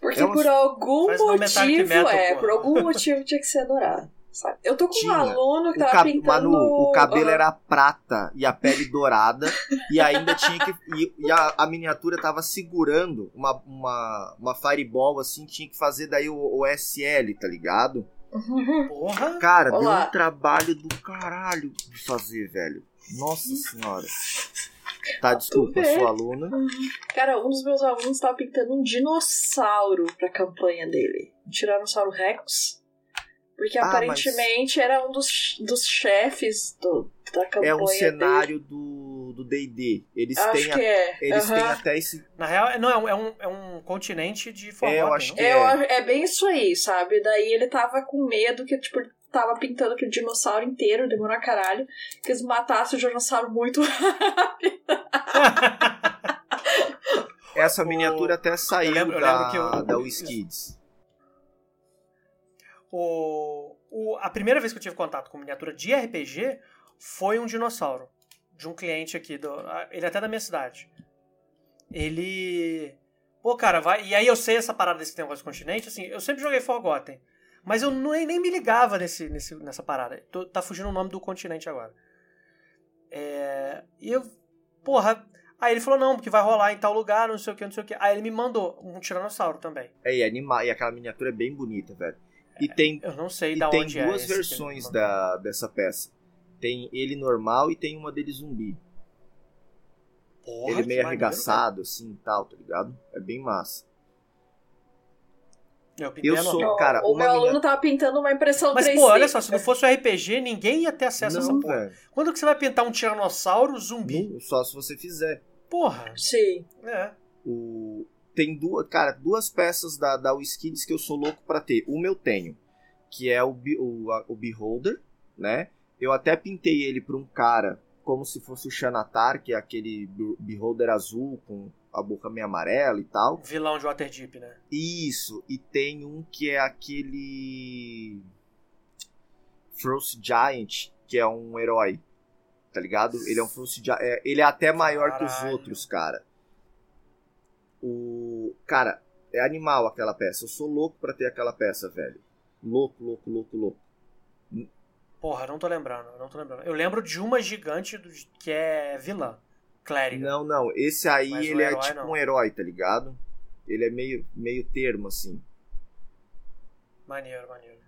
Porque É uma- por algum Faz motivo, Metal, é, porra. por algum motivo tinha que ser dourado. Sabe? Eu tô com Tinha. um aluno que O, tava cab- pintando. Manu, o cabelo Aham. era prata e a pele dourada. e ainda tinha que. E, e a, a miniatura tava segurando uma, uma, uma fireball assim, tinha que fazer daí o, o SL, tá ligado? Uhum. Porra! Cara, deu Olá. um trabalho do caralho de fazer, velho. Nossa senhora. Tá, desculpa, vê. sua aluna. Cara, um dos meus alunos tava pintando um dinossauro pra campanha dele. Um Tiranossauro Rex. Porque Ah, aparentemente era um dos, dos chefes do, da campanha É um dele. cenário do do D&D. Eles Acho têm, a- é. eles Aham. têm até esse Na real, é- não, é um, é um, é um continente de Forgotten, eu acho não? que- É, É. acho- é bem isso aí, sabe? Daí ele tava com medo que, tipo, tava pintando aquele dinossauro inteiro, demorou a caralho, que eles matassem o dinossauro muito rápido. essa O- miniatura até saiu lembro- eu da lembro que eu- da WizKids. O, o, a primeira vez que eu tive contato com miniatura de RPG foi um dinossauro. De um cliente aqui. Do, ele é até da minha cidade. Ele. Pô, cara, vai. E aí eu sei essa parada desse negócio de continente, assim, eu sempre joguei Forgotten. Mas eu nem, nem me ligava nesse, nesse, nessa parada. Tô- tá fugindo o nome do continente agora. É, e eu. Porra. Aí ele falou, não, porque vai rolar em tal lugar, não sei o que, não sei o que. Aí ele me mandou um tiranossauro também. É, e, anima, e aquela miniatura é bem bonita, velho. E tem, Eu não sei e da tem onde é. duas ele versões da, dessa peça. Tem ele normal e tem uma dele zumbi. Porra, ele meio maneiro, arregaçado, assim e tal, tá ligado? É bem massa. cara. Eu, Eu sou- cara, o uma meu aluno tava pintando uma impressão Mas, 3D. pô, olha só, se não fosse o RPG, ninguém ia ter acesso a essa Não, porra. velho. Quando que você vai pintar um tiranossauro zumbi? Não, Só se você fizer. Porra. Sim. É. O... Tem duas, cara, duas peças da, da WizKids que eu sou louco pra ter. Uma eu tenho, que é o, o, o Beholder, né? Eu até pintei ele pra um cara como se fosse o Xanatar, que é aquele Be- Beholder azul com a boca meio amarela e tal. Vilão de Waterdeep, né? Isso, e tem um que é aquele Frost Giant, que é um herói. Tá ligado? Ele é um Frost Giant. é, ele é até maior que os Caralho. outros, cara. O. Cara, é animal aquela peça. Eu sou louco pra ter aquela peça, velho. Louco, louco, louco, louco. Porra, não tô lembrando, não tô lembrando. Eu lembro de uma gigante do- que é vilã. Clériga. Não, não. Esse aí, Mas ele é tipo não. um herói, tá ligado? Ele é meio, meio termo, assim. Maneiro, maneiro.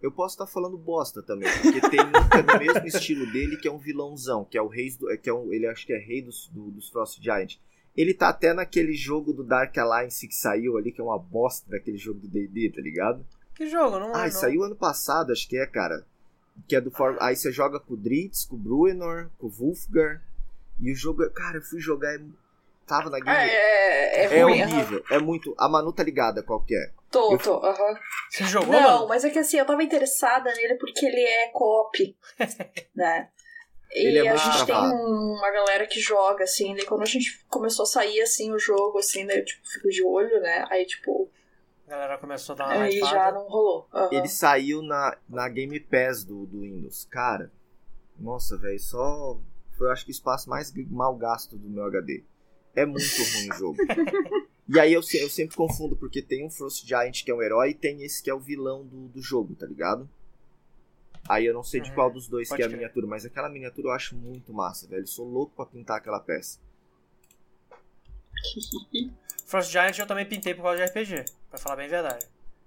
Eu posso estar falando bosta também, porque tem um que é mesmo estilo dele, que é um vilãozão, que é o rei do. é, Que é um, ele acho que é rei dos, do- dos Frost Giant. Ele tá até naquele jogo do Dark Alliance que saiu ali, que é uma bosta daquele jogo do DD, tá ligado? Que jogo? Não, Ah, não. saiu ano passado, acho que é, cara. Que é do For... Aí você joga com o Dritz, com o Bruenor, com o Wolfgar. E o jogo. é- Cara, eu fui jogar. é- Tava na É, game. é, é, É ruim. aham. horrível. É muito. A Manu tá ligada qual que é. Tô, Eu- tô, aham. Você jogou, Não, mano? mas é que assim, eu tava interessada nele porque ele é co-op, né? Ele E é a muito gente tem travado. uma galera que joga, assim, daí quando a gente começou a sair, assim, o jogo, assim, daí eu, tipo, fico de olho, né? Aí, tipo, A galera começou a dar uma aí hypada. já não rolou. Aham. Ele saiu na, na Game Pass do, do Windows. Cara, nossa, velho, só. Foi, eu acho que o espaço mais mal gasto do meu HD. É muito ruim o jogo. E aí eu, eu sempre confundo, porque tem um Frost Giant que é um herói e tem esse que é o vilão do, do jogo, tá ligado? Aí eu não sei de Uhum, qual dos dois pode que é a crer. miniatura, mas aquela miniatura eu acho muito massa, velho. Eu sou louco pra pintar aquela peça. Frost Giant eu também pintei por causa de RPG, pra falar bem a verdade.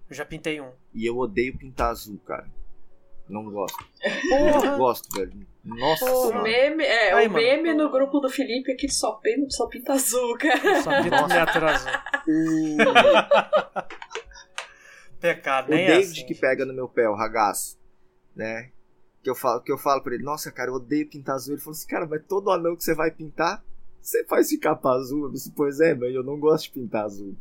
Eu já pintei um. E eu odeio pintar azul, cara. Não gosto. Porra! Não gosto, velho. Nossa O senhora. meme, é, Aí, o mano. meme no grupo do Felipe é que ele só pinta, só pinta azul, cara. Só miniatura azul. O, Pecado, o nem David assim. que pega no meu pé, o ragaço, né? Que eu falo, que eu falo pra ele, nossa, cara, eu odeio pintar azul. Ele falou assim, cara, mas todo anão que você vai pintar, você faz de capa azul. Eu disse, pois é, mas eu não gosto de pintar azul.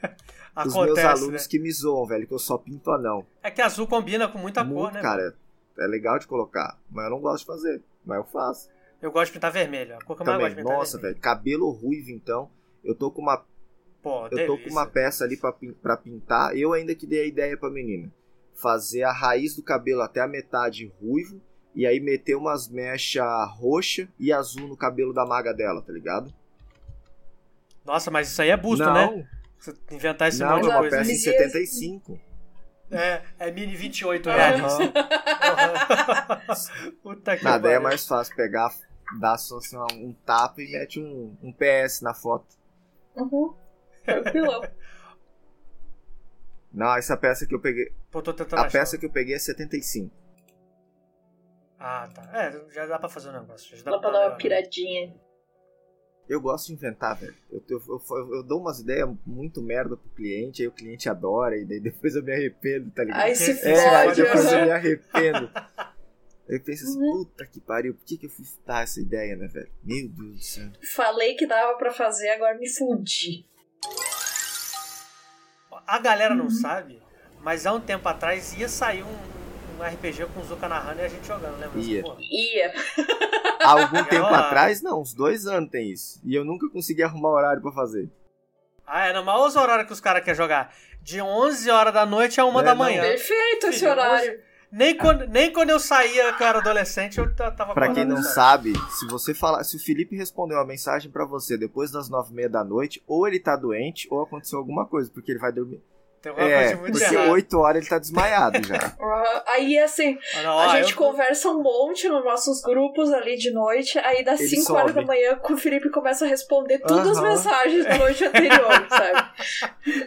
Os meus Acontece, alunos né? que me zoam, velho, que eu só pinto anão. É que azul combina com muita Muito, cor, né? cara, é legal de colocar, mas eu não gosto de fazer, mas eu faço. Eu gosto de pintar vermelho. A cor que eu mais Também, gosto de pintar nossa, é vermelho. velho, cabelo ruivo então. Eu tô com uma Pô, Eu tô com delícia. uma peça ali pra, pra pintar. Eu ainda que dei a ideia pra menina. Fazer a raiz do cabelo até a metade ruivo. E aí meter umas mechas roxa e azul no cabelo da maga dela, tá ligado? Nossa, mas isso aí é busto, não, né? Você inventar esse não, monte é de uma coisa. peça em Dizia- 75. É, é mini 28 reais. Aham. Puta que Nada, é mais fácil pegar, dar só assim, um, um tapa e mete um, um PS na foto. Uhum. Tranquilão. Não, essa peça que eu peguei. Pô, tô tentando A achar. peça que eu peguei é 75. Ah, tá. É, já dá pra fazer o negócio. Já Dá pra dar uma piradinha. Eu gosto de inventar, velho. Eu, eu, eu- eu dou umas ideias muito merda pro cliente, aí o cliente adora, e daí depois eu me arrependo, tá ligado? Aí se É, É, aí fode. depois eu me arrependo. Eu penso assim, Uhum. puta que pariu, por que, que eu fui dar essa ideia, né, velho? Meu Deus do céu. Falei que dava pra fazer, agora me fudi. A galera Uhum. não sabe, mas há um tempo atrás ia sair um, um RPG com o Zuka narrando e a gente jogando, lembra? Ia. porra? Ia. Há algum Ia tempo rolar. atrás, não, uns dois anos tem isso. E eu nunca consegui arrumar horário pra fazer. Ah, é, não, mas olha os horários que os caras querem jogar. De 11 horas da noite a 1 É, da não. manhã. Perfeito esse Filho, horário. Nem quando, nem quando eu saía, que eu era adolescente, eu tava Pra quem não sabe, se você falar, se o Felipe respondeu uma mensagem pra você depois das nove e meia da noite, ou ele tá doente, ou aconteceu alguma coisa, porque ele vai dormir. Tem alguma É, coisa muito porque errada. oito horas ele tá desmaiado já. Ah, Aí, assim, não, a ó, gente eu- conversa um monte nos nossos grupos ali de noite, aí das Ele 5 horas sobe. da manhã o Felipe começa a responder todas as mensagens da noite anterior, sabe?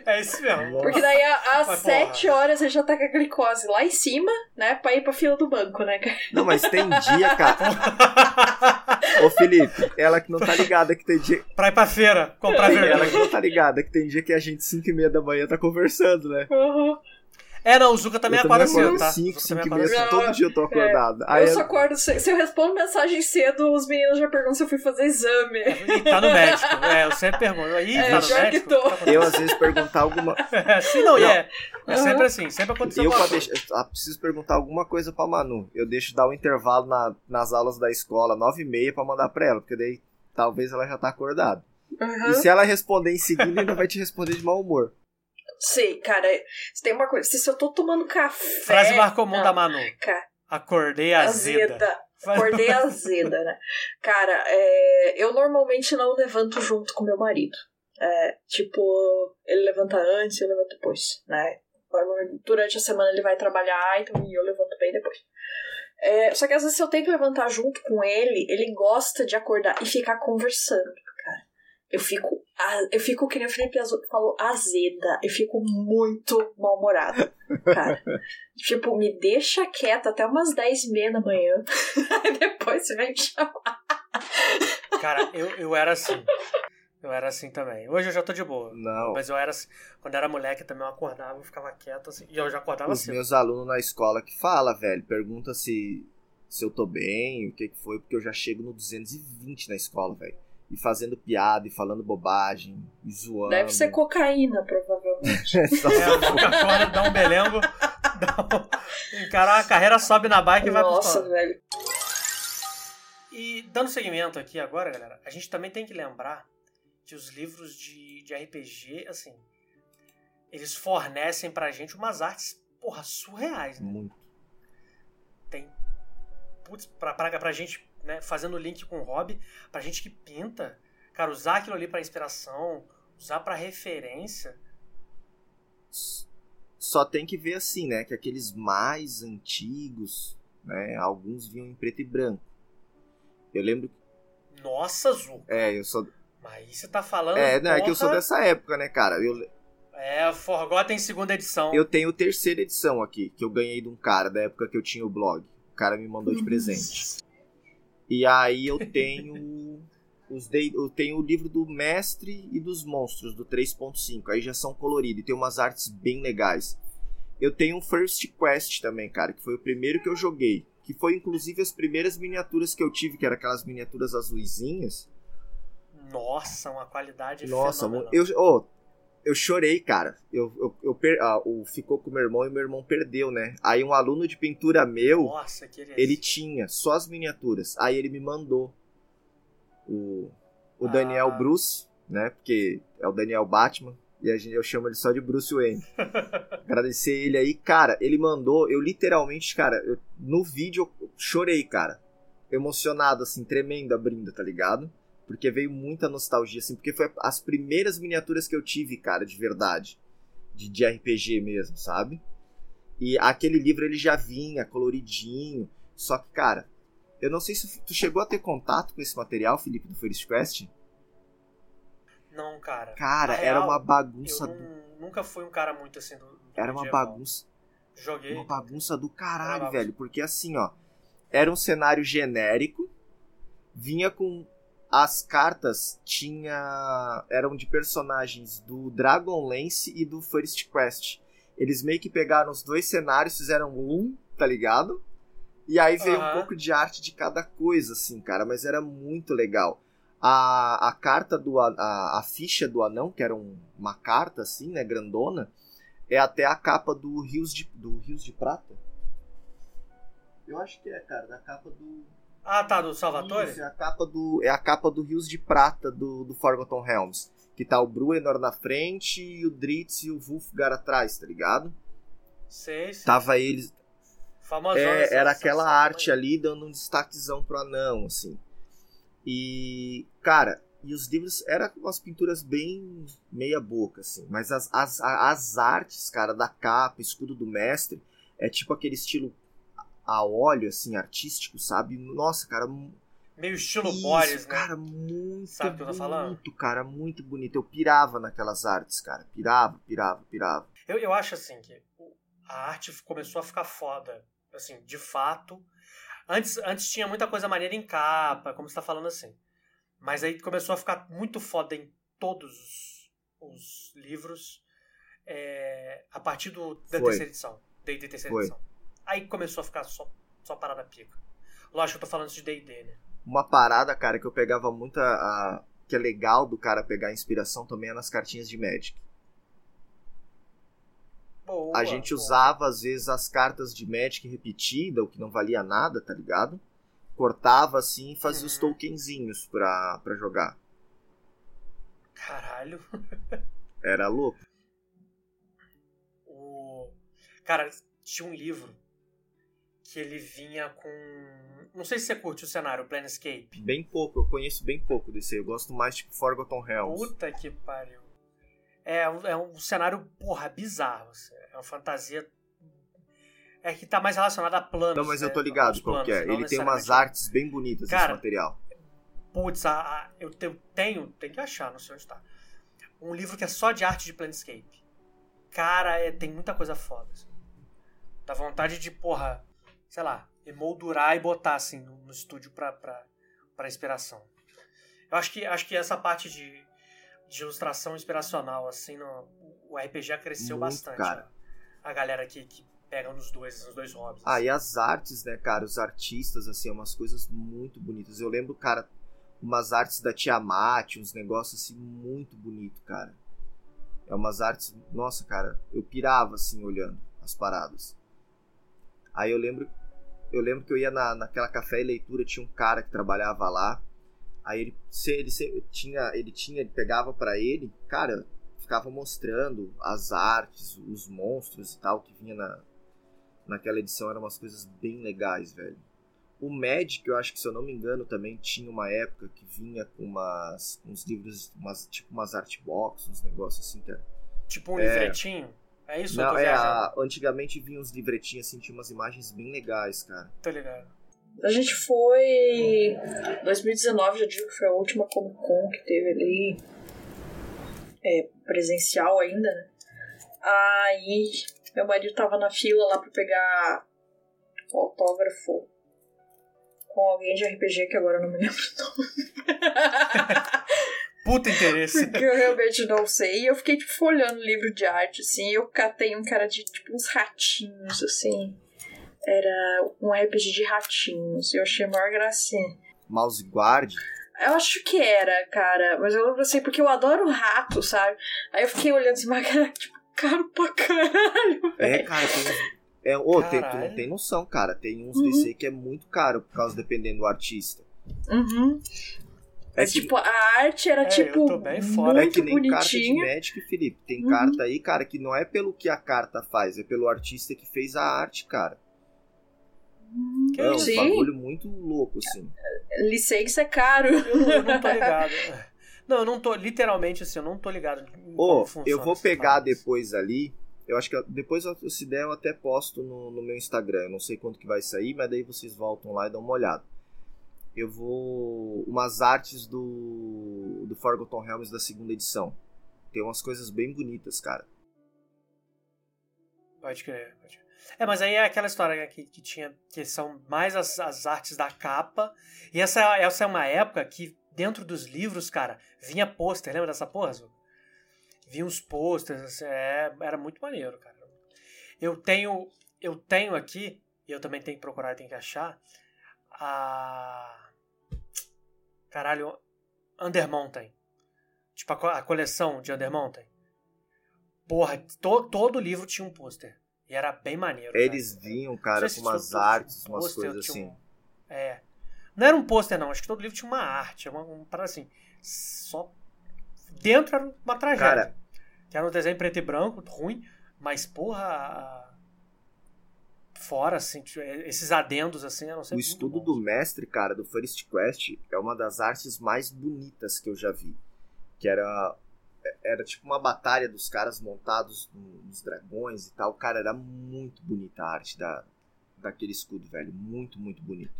É isso mesmo. Porque daí às Mas, 7 horas ele já tá com a glicose lá em cima, né? Pra ir pra fila do banco, né? cara? Não, mas tem dia, cara. Ô Felipe, ela que não tá ligada que tem dia. pra ir pra feira, comprar Ela verdura. que não tá ligada que tem dia que a gente, 5 e meia da manhã, tá conversando, né? Uhum. É, não, o Zuka também eu acorda também tá? 5, O Zuka 5 e também meia, todo dia eu tô acordado. Aí eu eu- só acordo. Se, se eu respondo mensagem cedo, os meninos já perguntam se eu fui fazer exame. E tá no médico. É, eu sempre pergunto. Ih, É, tá no médico? tá eu, às vezes, perguntar alguma. É, sim, não, e Não. é. É sempre assim, sempre aconteceu Eu, alguma pra coisa. deixar, ah, preciso perguntar alguma coisa pra Manu. Eu deixo dar um intervalo na- nas aulas da escola, 9 e meia, pra mandar pra ela, porque daí talvez ela já tá acordada. Uhum. E se ela responder em seguida, ainda vai te responder de mau humor. Sei, cara, se tem uma coisa. Se eu tô tomando café. Frase mais comum não, da Manu. Cara, Acordei azeda. azeda. Acordei azeda, né? Cara, é, eu normalmente não levanto junto com meu marido. É, tipo, ele levanta antes e eu levanto depois, né? Durante a semana ele vai trabalhar, então eu levanto bem depois. É, só que às vezes se eu tenho que levantar junto com ele, ele gosta de acordar e ficar conversando. Eu fico, eu fico que nem o Felipe Azul falou, azeda. Eu fico muito mal-humorada, cara. tipo, me deixa quieta até umas 10 e meia da manhã. Aí depois você vem me chamar. Cara, eu, eu era assim. Eu era assim também. Hoje eu já tô de boa. Não. Mas eu era assim. Quando eu era moleque também eu acordava e ficava quieto assim. E eu já acordava Os cedo. meus alunos na escola que fala, velho, pergunta se, se eu tô bem, o que que foi, porque eu já chego no 220 na escola, velho. E fazendo piada, e falando bobagem, e zoando. Deve ser cocaína, provavelmente. É só- É, dá um belengo. Dá um... Encarar a carreira, sobe na bike e vai pro Nossa, velho. E dando seguimento aqui agora, galera, a gente também tem que lembrar que os livros de, de RPG, assim, eles fornecem pra gente umas artes, porra, surreais, né? Muito. Tem. Putz, pra, pra, pra gente, né, fazendo link com o hobby, pra gente que pinta, cara, usar aquilo ali pra inspiração, usar pra referência. Só tem que ver assim, né? Que aqueles mais antigos, né? Alguns vinham em preto e branco. Eu lembro. Nossa, Zu. É, eu sou. Mas aí você tá falando. É, não, é que eu sou dessa época, né, cara? Eu, É, Forgotten segunda edição. eu tenho terceira edição aqui, que eu ganhei de um cara da época que eu tinha o blog. O cara me mandou de presente. E aí eu tenho. Os de, eu tenho o livro do Mestre e dos Monstros, do 3.5. Aí já são coloridos e tem umas artes bem legais. Eu tenho um First Quest também, cara, que foi o primeiro que eu joguei. Que foi inclusive as primeiras miniaturas que eu tive, que eram aquelas miniaturas azuizinhas. Nossa, uma qualidade Nossa, fenomenal. eu, oh, eu chorei, cara. Eu, eu, eu per- ah, o, ficou com o meu irmão e meu irmão perdeu, né? Aí um aluno de pintura meu, Nossa, que ele tinha só as miniaturas. Aí ele me mandou o, o Daniel Ah. Bruce, né? Porque é o Daniel Batman. E a gente, eu chamo ele só de Bruce Wayne. Agradecer ele aí. Cara, ele mandou, eu literalmente, cara, eu- no vídeo eu chorei, cara. Emocionado, assim, tremendo abrindo, tá ligado? Porque veio muita nostalgia, assim, porque foi as primeiras miniaturas que eu tive, cara, de verdade. De, de RPG mesmo, sabe? E aquele livro ele já vinha coloridinho. Só que, cara, eu não sei se tu chegou a ter contato com esse material, Felipe, do First Quest. Não, cara. Cara, era uma Eu bagunça. do- não- nunca fui um cara muito assim do. do Era uma medieval. bagunça. Joguei. Uma bagunça do caralho, velho. Porque assim, ó. Era um cenário genérico. Vinha com. As cartas tinha. eram de personagens do Dragonlance e do First Quest. Eles meio que pegaram os dois cenários, fizeram um, tá ligado? E aí veio um Aham. pouco de arte de cada coisa, assim, cara. Mas era muito legal. A, a carta do. a- A, a ficha do anão, que era um- uma carta, assim, né, grandona é até a capa do Rios de, do Rios de Prata? Eu acho que é, cara, da capa do. Ah, tá, do Salvatore? Isso, é a capa do. É a capa do Rios de Prata do, do Forgotten Realms. Que tá o Bruenor na frente e o Dritz e o Wulfgar atrás, tá ligado? Sei, sei. Tava eles. Famosona É, era aquela arte ali dando um destaquezão pro anão, assim. E, cara, e os livros eram umas pinturas bem meia boca, assim. Mas as, as, as artes, cara, da capa, escudo do mestre, é tipo aquele estilo a óleo, assim, artístico, sabe? Nossa, cara, Meio estilo isso, Boris, né? cara, muito Sabe o que eu tô falando? cara, muito bonito. Eu pirava naquelas artes, cara. Pirava, pirava, pirava. Eu, eu acho assim que a arte começou a ficar foda, assim, de fato. Antes, antes tinha muita coisa maneira em capa, como você tá falando assim. Mas aí começou a ficar muito foda em todos os, os livros é, a partir do, da Foi. terceira edição. D&D terceira Foi. edição. Aí começou a ficar só, só parada pica. Lógico que eu tô falando isso de D&D, né? Uma parada, cara, que eu pegava muito a, que é legal do cara pegar inspiração também é nas cartinhas de Magic. Boa, a gente boa. usava, às vezes, as cartas de Magic repetida, o que não valia nada, tá ligado? Cortava assim e fazia os Uhum. tokenzinhos pra, pra jogar. Caralho. Era louco. O... Cara, tinha um livro que ele vinha com. Não sei se você curte o cenário, Planescape. Bem pouco, eu conheço bem pouco desse aí. Eu gosto mais, tipo, Forgotten Realms. Puta que pariu. É, um- é um cenário, porra, bizarro. assim. É uma fantasia. É que tá mais relacionada a planos. Não, mas eu né? tô ligado qual que é. Ele tem umas artes bem bonitas Cara, esse material. Putz, a- a- eu te- eu tenho, tem que achar, não sei onde tá. Um livro que é só de arte de Planescape. Cara, é- tem muita coisa foda. assim. Dá vontade de, porra, sei lá, emoldurar e botar assim no, no estúdio pra inspiração. Eu acho que, acho que essa parte de, de ilustração inspiracional, assim, no, o RPG cresceu Muito, bastante. cara. né? A galera que, que pega nos dois, nos dois hobbies. Ah, assim. e as artes, né, cara? Os artistas, assim, é umas coisas muito bonitas. Eu lembro, cara, umas artes da Tiamat, uns negócios, assim, muito bonito, cara. É umas artes... Nossa, cara, eu pirava, assim, olhando as paradas. Aí eu lembro... eu lembro que eu ia na, naquela café e leitura, tinha um cara que trabalhava lá. Aí ele, ele, ele tinha, ele tinha, ele pegava para ele, cara, ficava mostrando as artes, os monstros e tal que vinha na, naquela edição, eram umas coisas bem legais, velho. O Magic, eu acho que se eu não me engano, também tinha uma época que vinha com umas, uns livros, umas, tipo umas art box, uns negócios assim, cara. Tipo um é... livretinho? É isso? Não, é, a... antigamente vinha uns livretinhos assim, tinha umas imagens bem legais, cara. Tô ligado. A gente foi. 2019, já digo que foi a última Comic Con que teve ali. É, presencial ainda, né? Aí meu marido tava na fila lá pra pegar o autógrafo com alguém de RPG que agora eu não me lembro o nome. Puta interesse. Porque eu realmente não sei. E eu fiquei, tipo, folhando livro de arte, assim. E eu catei um cara de, tipo, uns ratinhos, assim. Era um RPG de ratinhos. E eu achei a maior gracinha. Mouse Guard? Eu acho que era, cara. Mas eu lembro assim, porque eu adoro rato, sabe? Aí eu fiquei olhando assim, mas era, tipo, caro pra caralho. É, cara, tem é, oh, tem, tu não tem noção, cara. Tem uns uhum. DC que é muito caro, por causa dependendo do artista. Uhum. É, que... tipo, a arte era, é, tipo, eu. Muito é que nem bonitinha. carta de Magic, Felipe. Tem uhum. carta aí, cara, que não é pelo que a carta faz, é pelo artista que fez a arte, cara. Que é um bagulho muito louco, assim. Licença é caro. Eu não, eu não tô ligado. Não, eu não tô, literalmente assim, eu não tô ligado. Ô, oh, eu vou pegar depois ali eu acho que depois, se der, eu até posto no, no meu Instagram. Eu não sei quanto que vai sair, mas daí vocês voltam lá e dão uma olhada. Eu vou. Umas artes do. Do Forgotten Realms da segunda edição. Tem umas coisas bem bonitas, cara. Pode crer, pode crer. É, mas aí é aquela história né, que, que tinha. Que são mais as, as artes da capa. E essa, essa é uma época que, dentro dos livros, cara, vinha pôster. Lembra dessa porra, Zuko? vi uns posters, assim, é, era muito maneiro, cara. Eu tenho, eu tenho aqui, e eu também tenho que procurar, tenho que achar, a. Caralho, Under Mountain. Tipo, a, coleção de Under Mountain. Porra, to, todo livro tinha um pôster. E era bem maneiro. Eles cara. vinham, cara, com umas artes, um umas coisas assim. Um, é. Não era um pôster, não. Acho que todo livro tinha uma arte. Uma, uma parada assim. Só. Dentro era uma tragédia. Cara, que era um desenho preto e branco, ruim, mas porra. Fora, assim, tipo, esses adendos, assim, eu não sei. O estudo do mestre, cara, do First Quest, é uma das artes mais bonitas que eu já vi. Que era. Era tipo uma batalha dos caras montados nos dragões e tal. Cara, era muito bonita a arte da, daquele escudo, velho. Muito, muito bonito.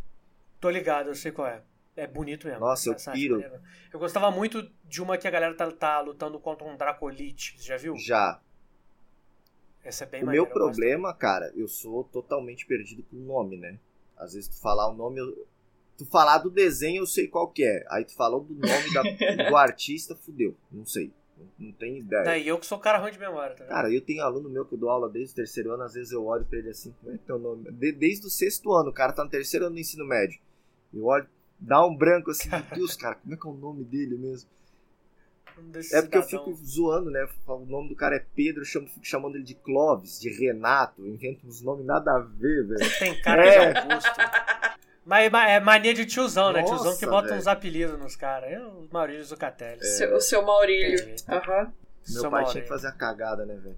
Tô ligado, eu sei qual é. É bonito mesmo. Nossa, eu piro. Eu gostava muito de uma que a galera tá, tá lutando contra um Dracolite. Você já viu? Já. Essa é bem O meu problema, cara, eu sou totalmente perdido com o nome, né? Às vezes tu falar o nome, eu... tu falar do desenho eu sei qual que é. Aí tu falou do nome da... do artista, fudeu. Não sei. Não, tem ideia. Daí eu que sou cara ruim de memória, tá Cara, eu tenho aluno meu que eu dou aula desde o terceiro ano, às vezes eu olho pra ele assim, como é que é o nome? De, desde o sexto ano, o cara tá no terceiro ano do ensino médio. Eu olho, dá um branco assim, meu Deus, cara, como é que é o nome dele mesmo? É porque eu fico zoando, né? O nome do cara é Pedro, eu chamo, fico chamando ele de Clóvis, de Renato, invento uns nomes nada a ver, velho. Tem cara é. de Augusto. Mas é mania de tiozão, Nossa, né? Tiozão que bota véio. uns apelidos nos caras. É o Maurílio Zucatelli. É. Seu, o seu Maurílio. Aham. Uhum. Meu seu pai Maurílio. tinha que fazer a cagada, né, velho?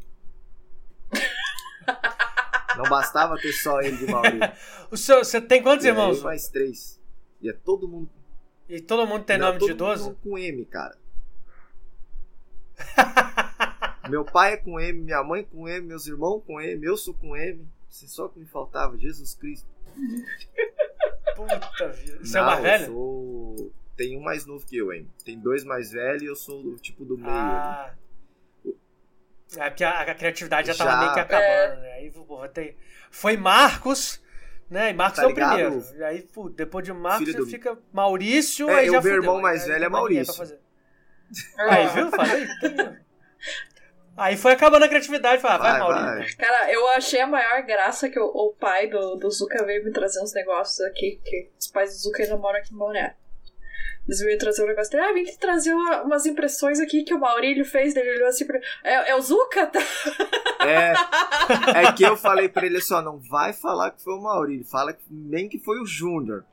Não bastava ter só ele de Maurílio. o seu, você tem quantos irmãos? mais três. E é todo mundo. E todo mundo tem Não, nome de idoso? Mundo com M, cara. Meu pai é com M, minha mãe com M, meus irmãos com M, eu sou com M. Você só que me faltava, Jesus Cristo. Puta vida. Você é Não, é mais velho? Eu sou... Tem um mais novo que eu, hein? Tem dois mais velhos e eu sou do tipo do meio. Ah. É porque a, a criatividade já, já tava meio que acabando, é. né? Aí, pô, ter... Foi Marcos, né? E Marcos tá é o primeiro. E aí, pô, depois de Marcos do... fica Maurício. É, aí já o meu irmão mais velho é Maurício. Aí, viu? Falei. Aí foi acabando a criatividade. Falei, ah, vai, vai Maurício. Vai. Cara, eu achei a maior graça que o, o pai do, do Zuka veio me trazer uns negócios aqui, que os pais do Zuka ainda moram aqui em Balneário. Eles veio trazer um negócio dele. Ah, vim te trazer uma- umas impressões aqui que o Maurílio fez. Daí ele olhou assim pra É, é o Zuka? Tá? É, é que eu falei pra ele assim, ó, não vai falar que foi o Maurílio, fala que, nem que foi o Júnior.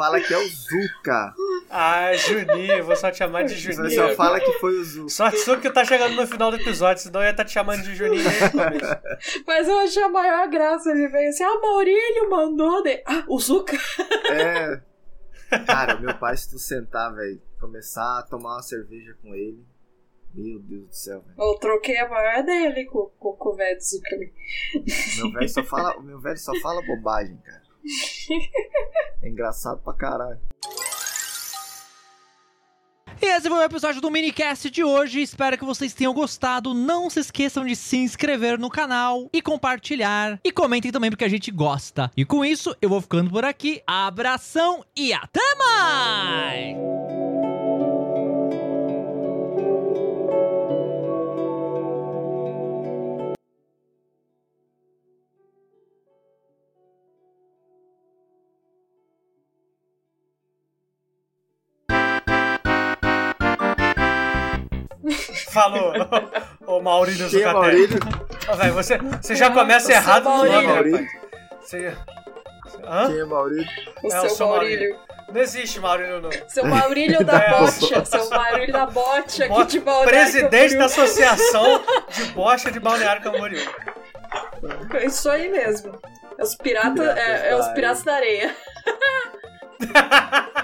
Fala que é o Zuka. Ah, Juninho, vou só te chamar de Você Juninho. só fala que foi o Zuka. Sorte sua que tá chegando no final do episódio, senão eu ia estar te chamando de Juninho. Mas eu achei a maior graça. Ele veio assim: Ah, Maurílio mandou. Daí, ah, o Zuka. É. Cara, meu pai, se tu sentar, velho, começar a tomar uma cerveja com ele. Meu Deus do céu, velho. Eu troquei a maior dele com, com, com o velho do Zuka. ali. Meu velho só fala, o meu velho só fala bobagem, cara. É engraçado pra caralho. E esse foi o episódio do minicast de hoje. Espero que vocês tenham gostado. Não se esqueçam de se inscrever no canal e compartilhar. E comentem também porque a gente gosta. E com isso, eu vou ficando por aqui. Abração e até mais! Falou, ô Maurílio Quem é Zucatelli. Maurílio? Ô, velho, você, você já começa errado no nome, Maurílio. rapaz. Você... Hã? Quem é Maurílio? O É, eu seu sou Maurílio. Não existe Maurílio, não. Seu Maurílio da É, Bocha. Seu Maurílio da Bocha aqui de Balneário Presidente da. Associação de Bocha de Balneário Camboriú. Isso aí mesmo. É os, pirata, Piratas é, é os da piratas da areia.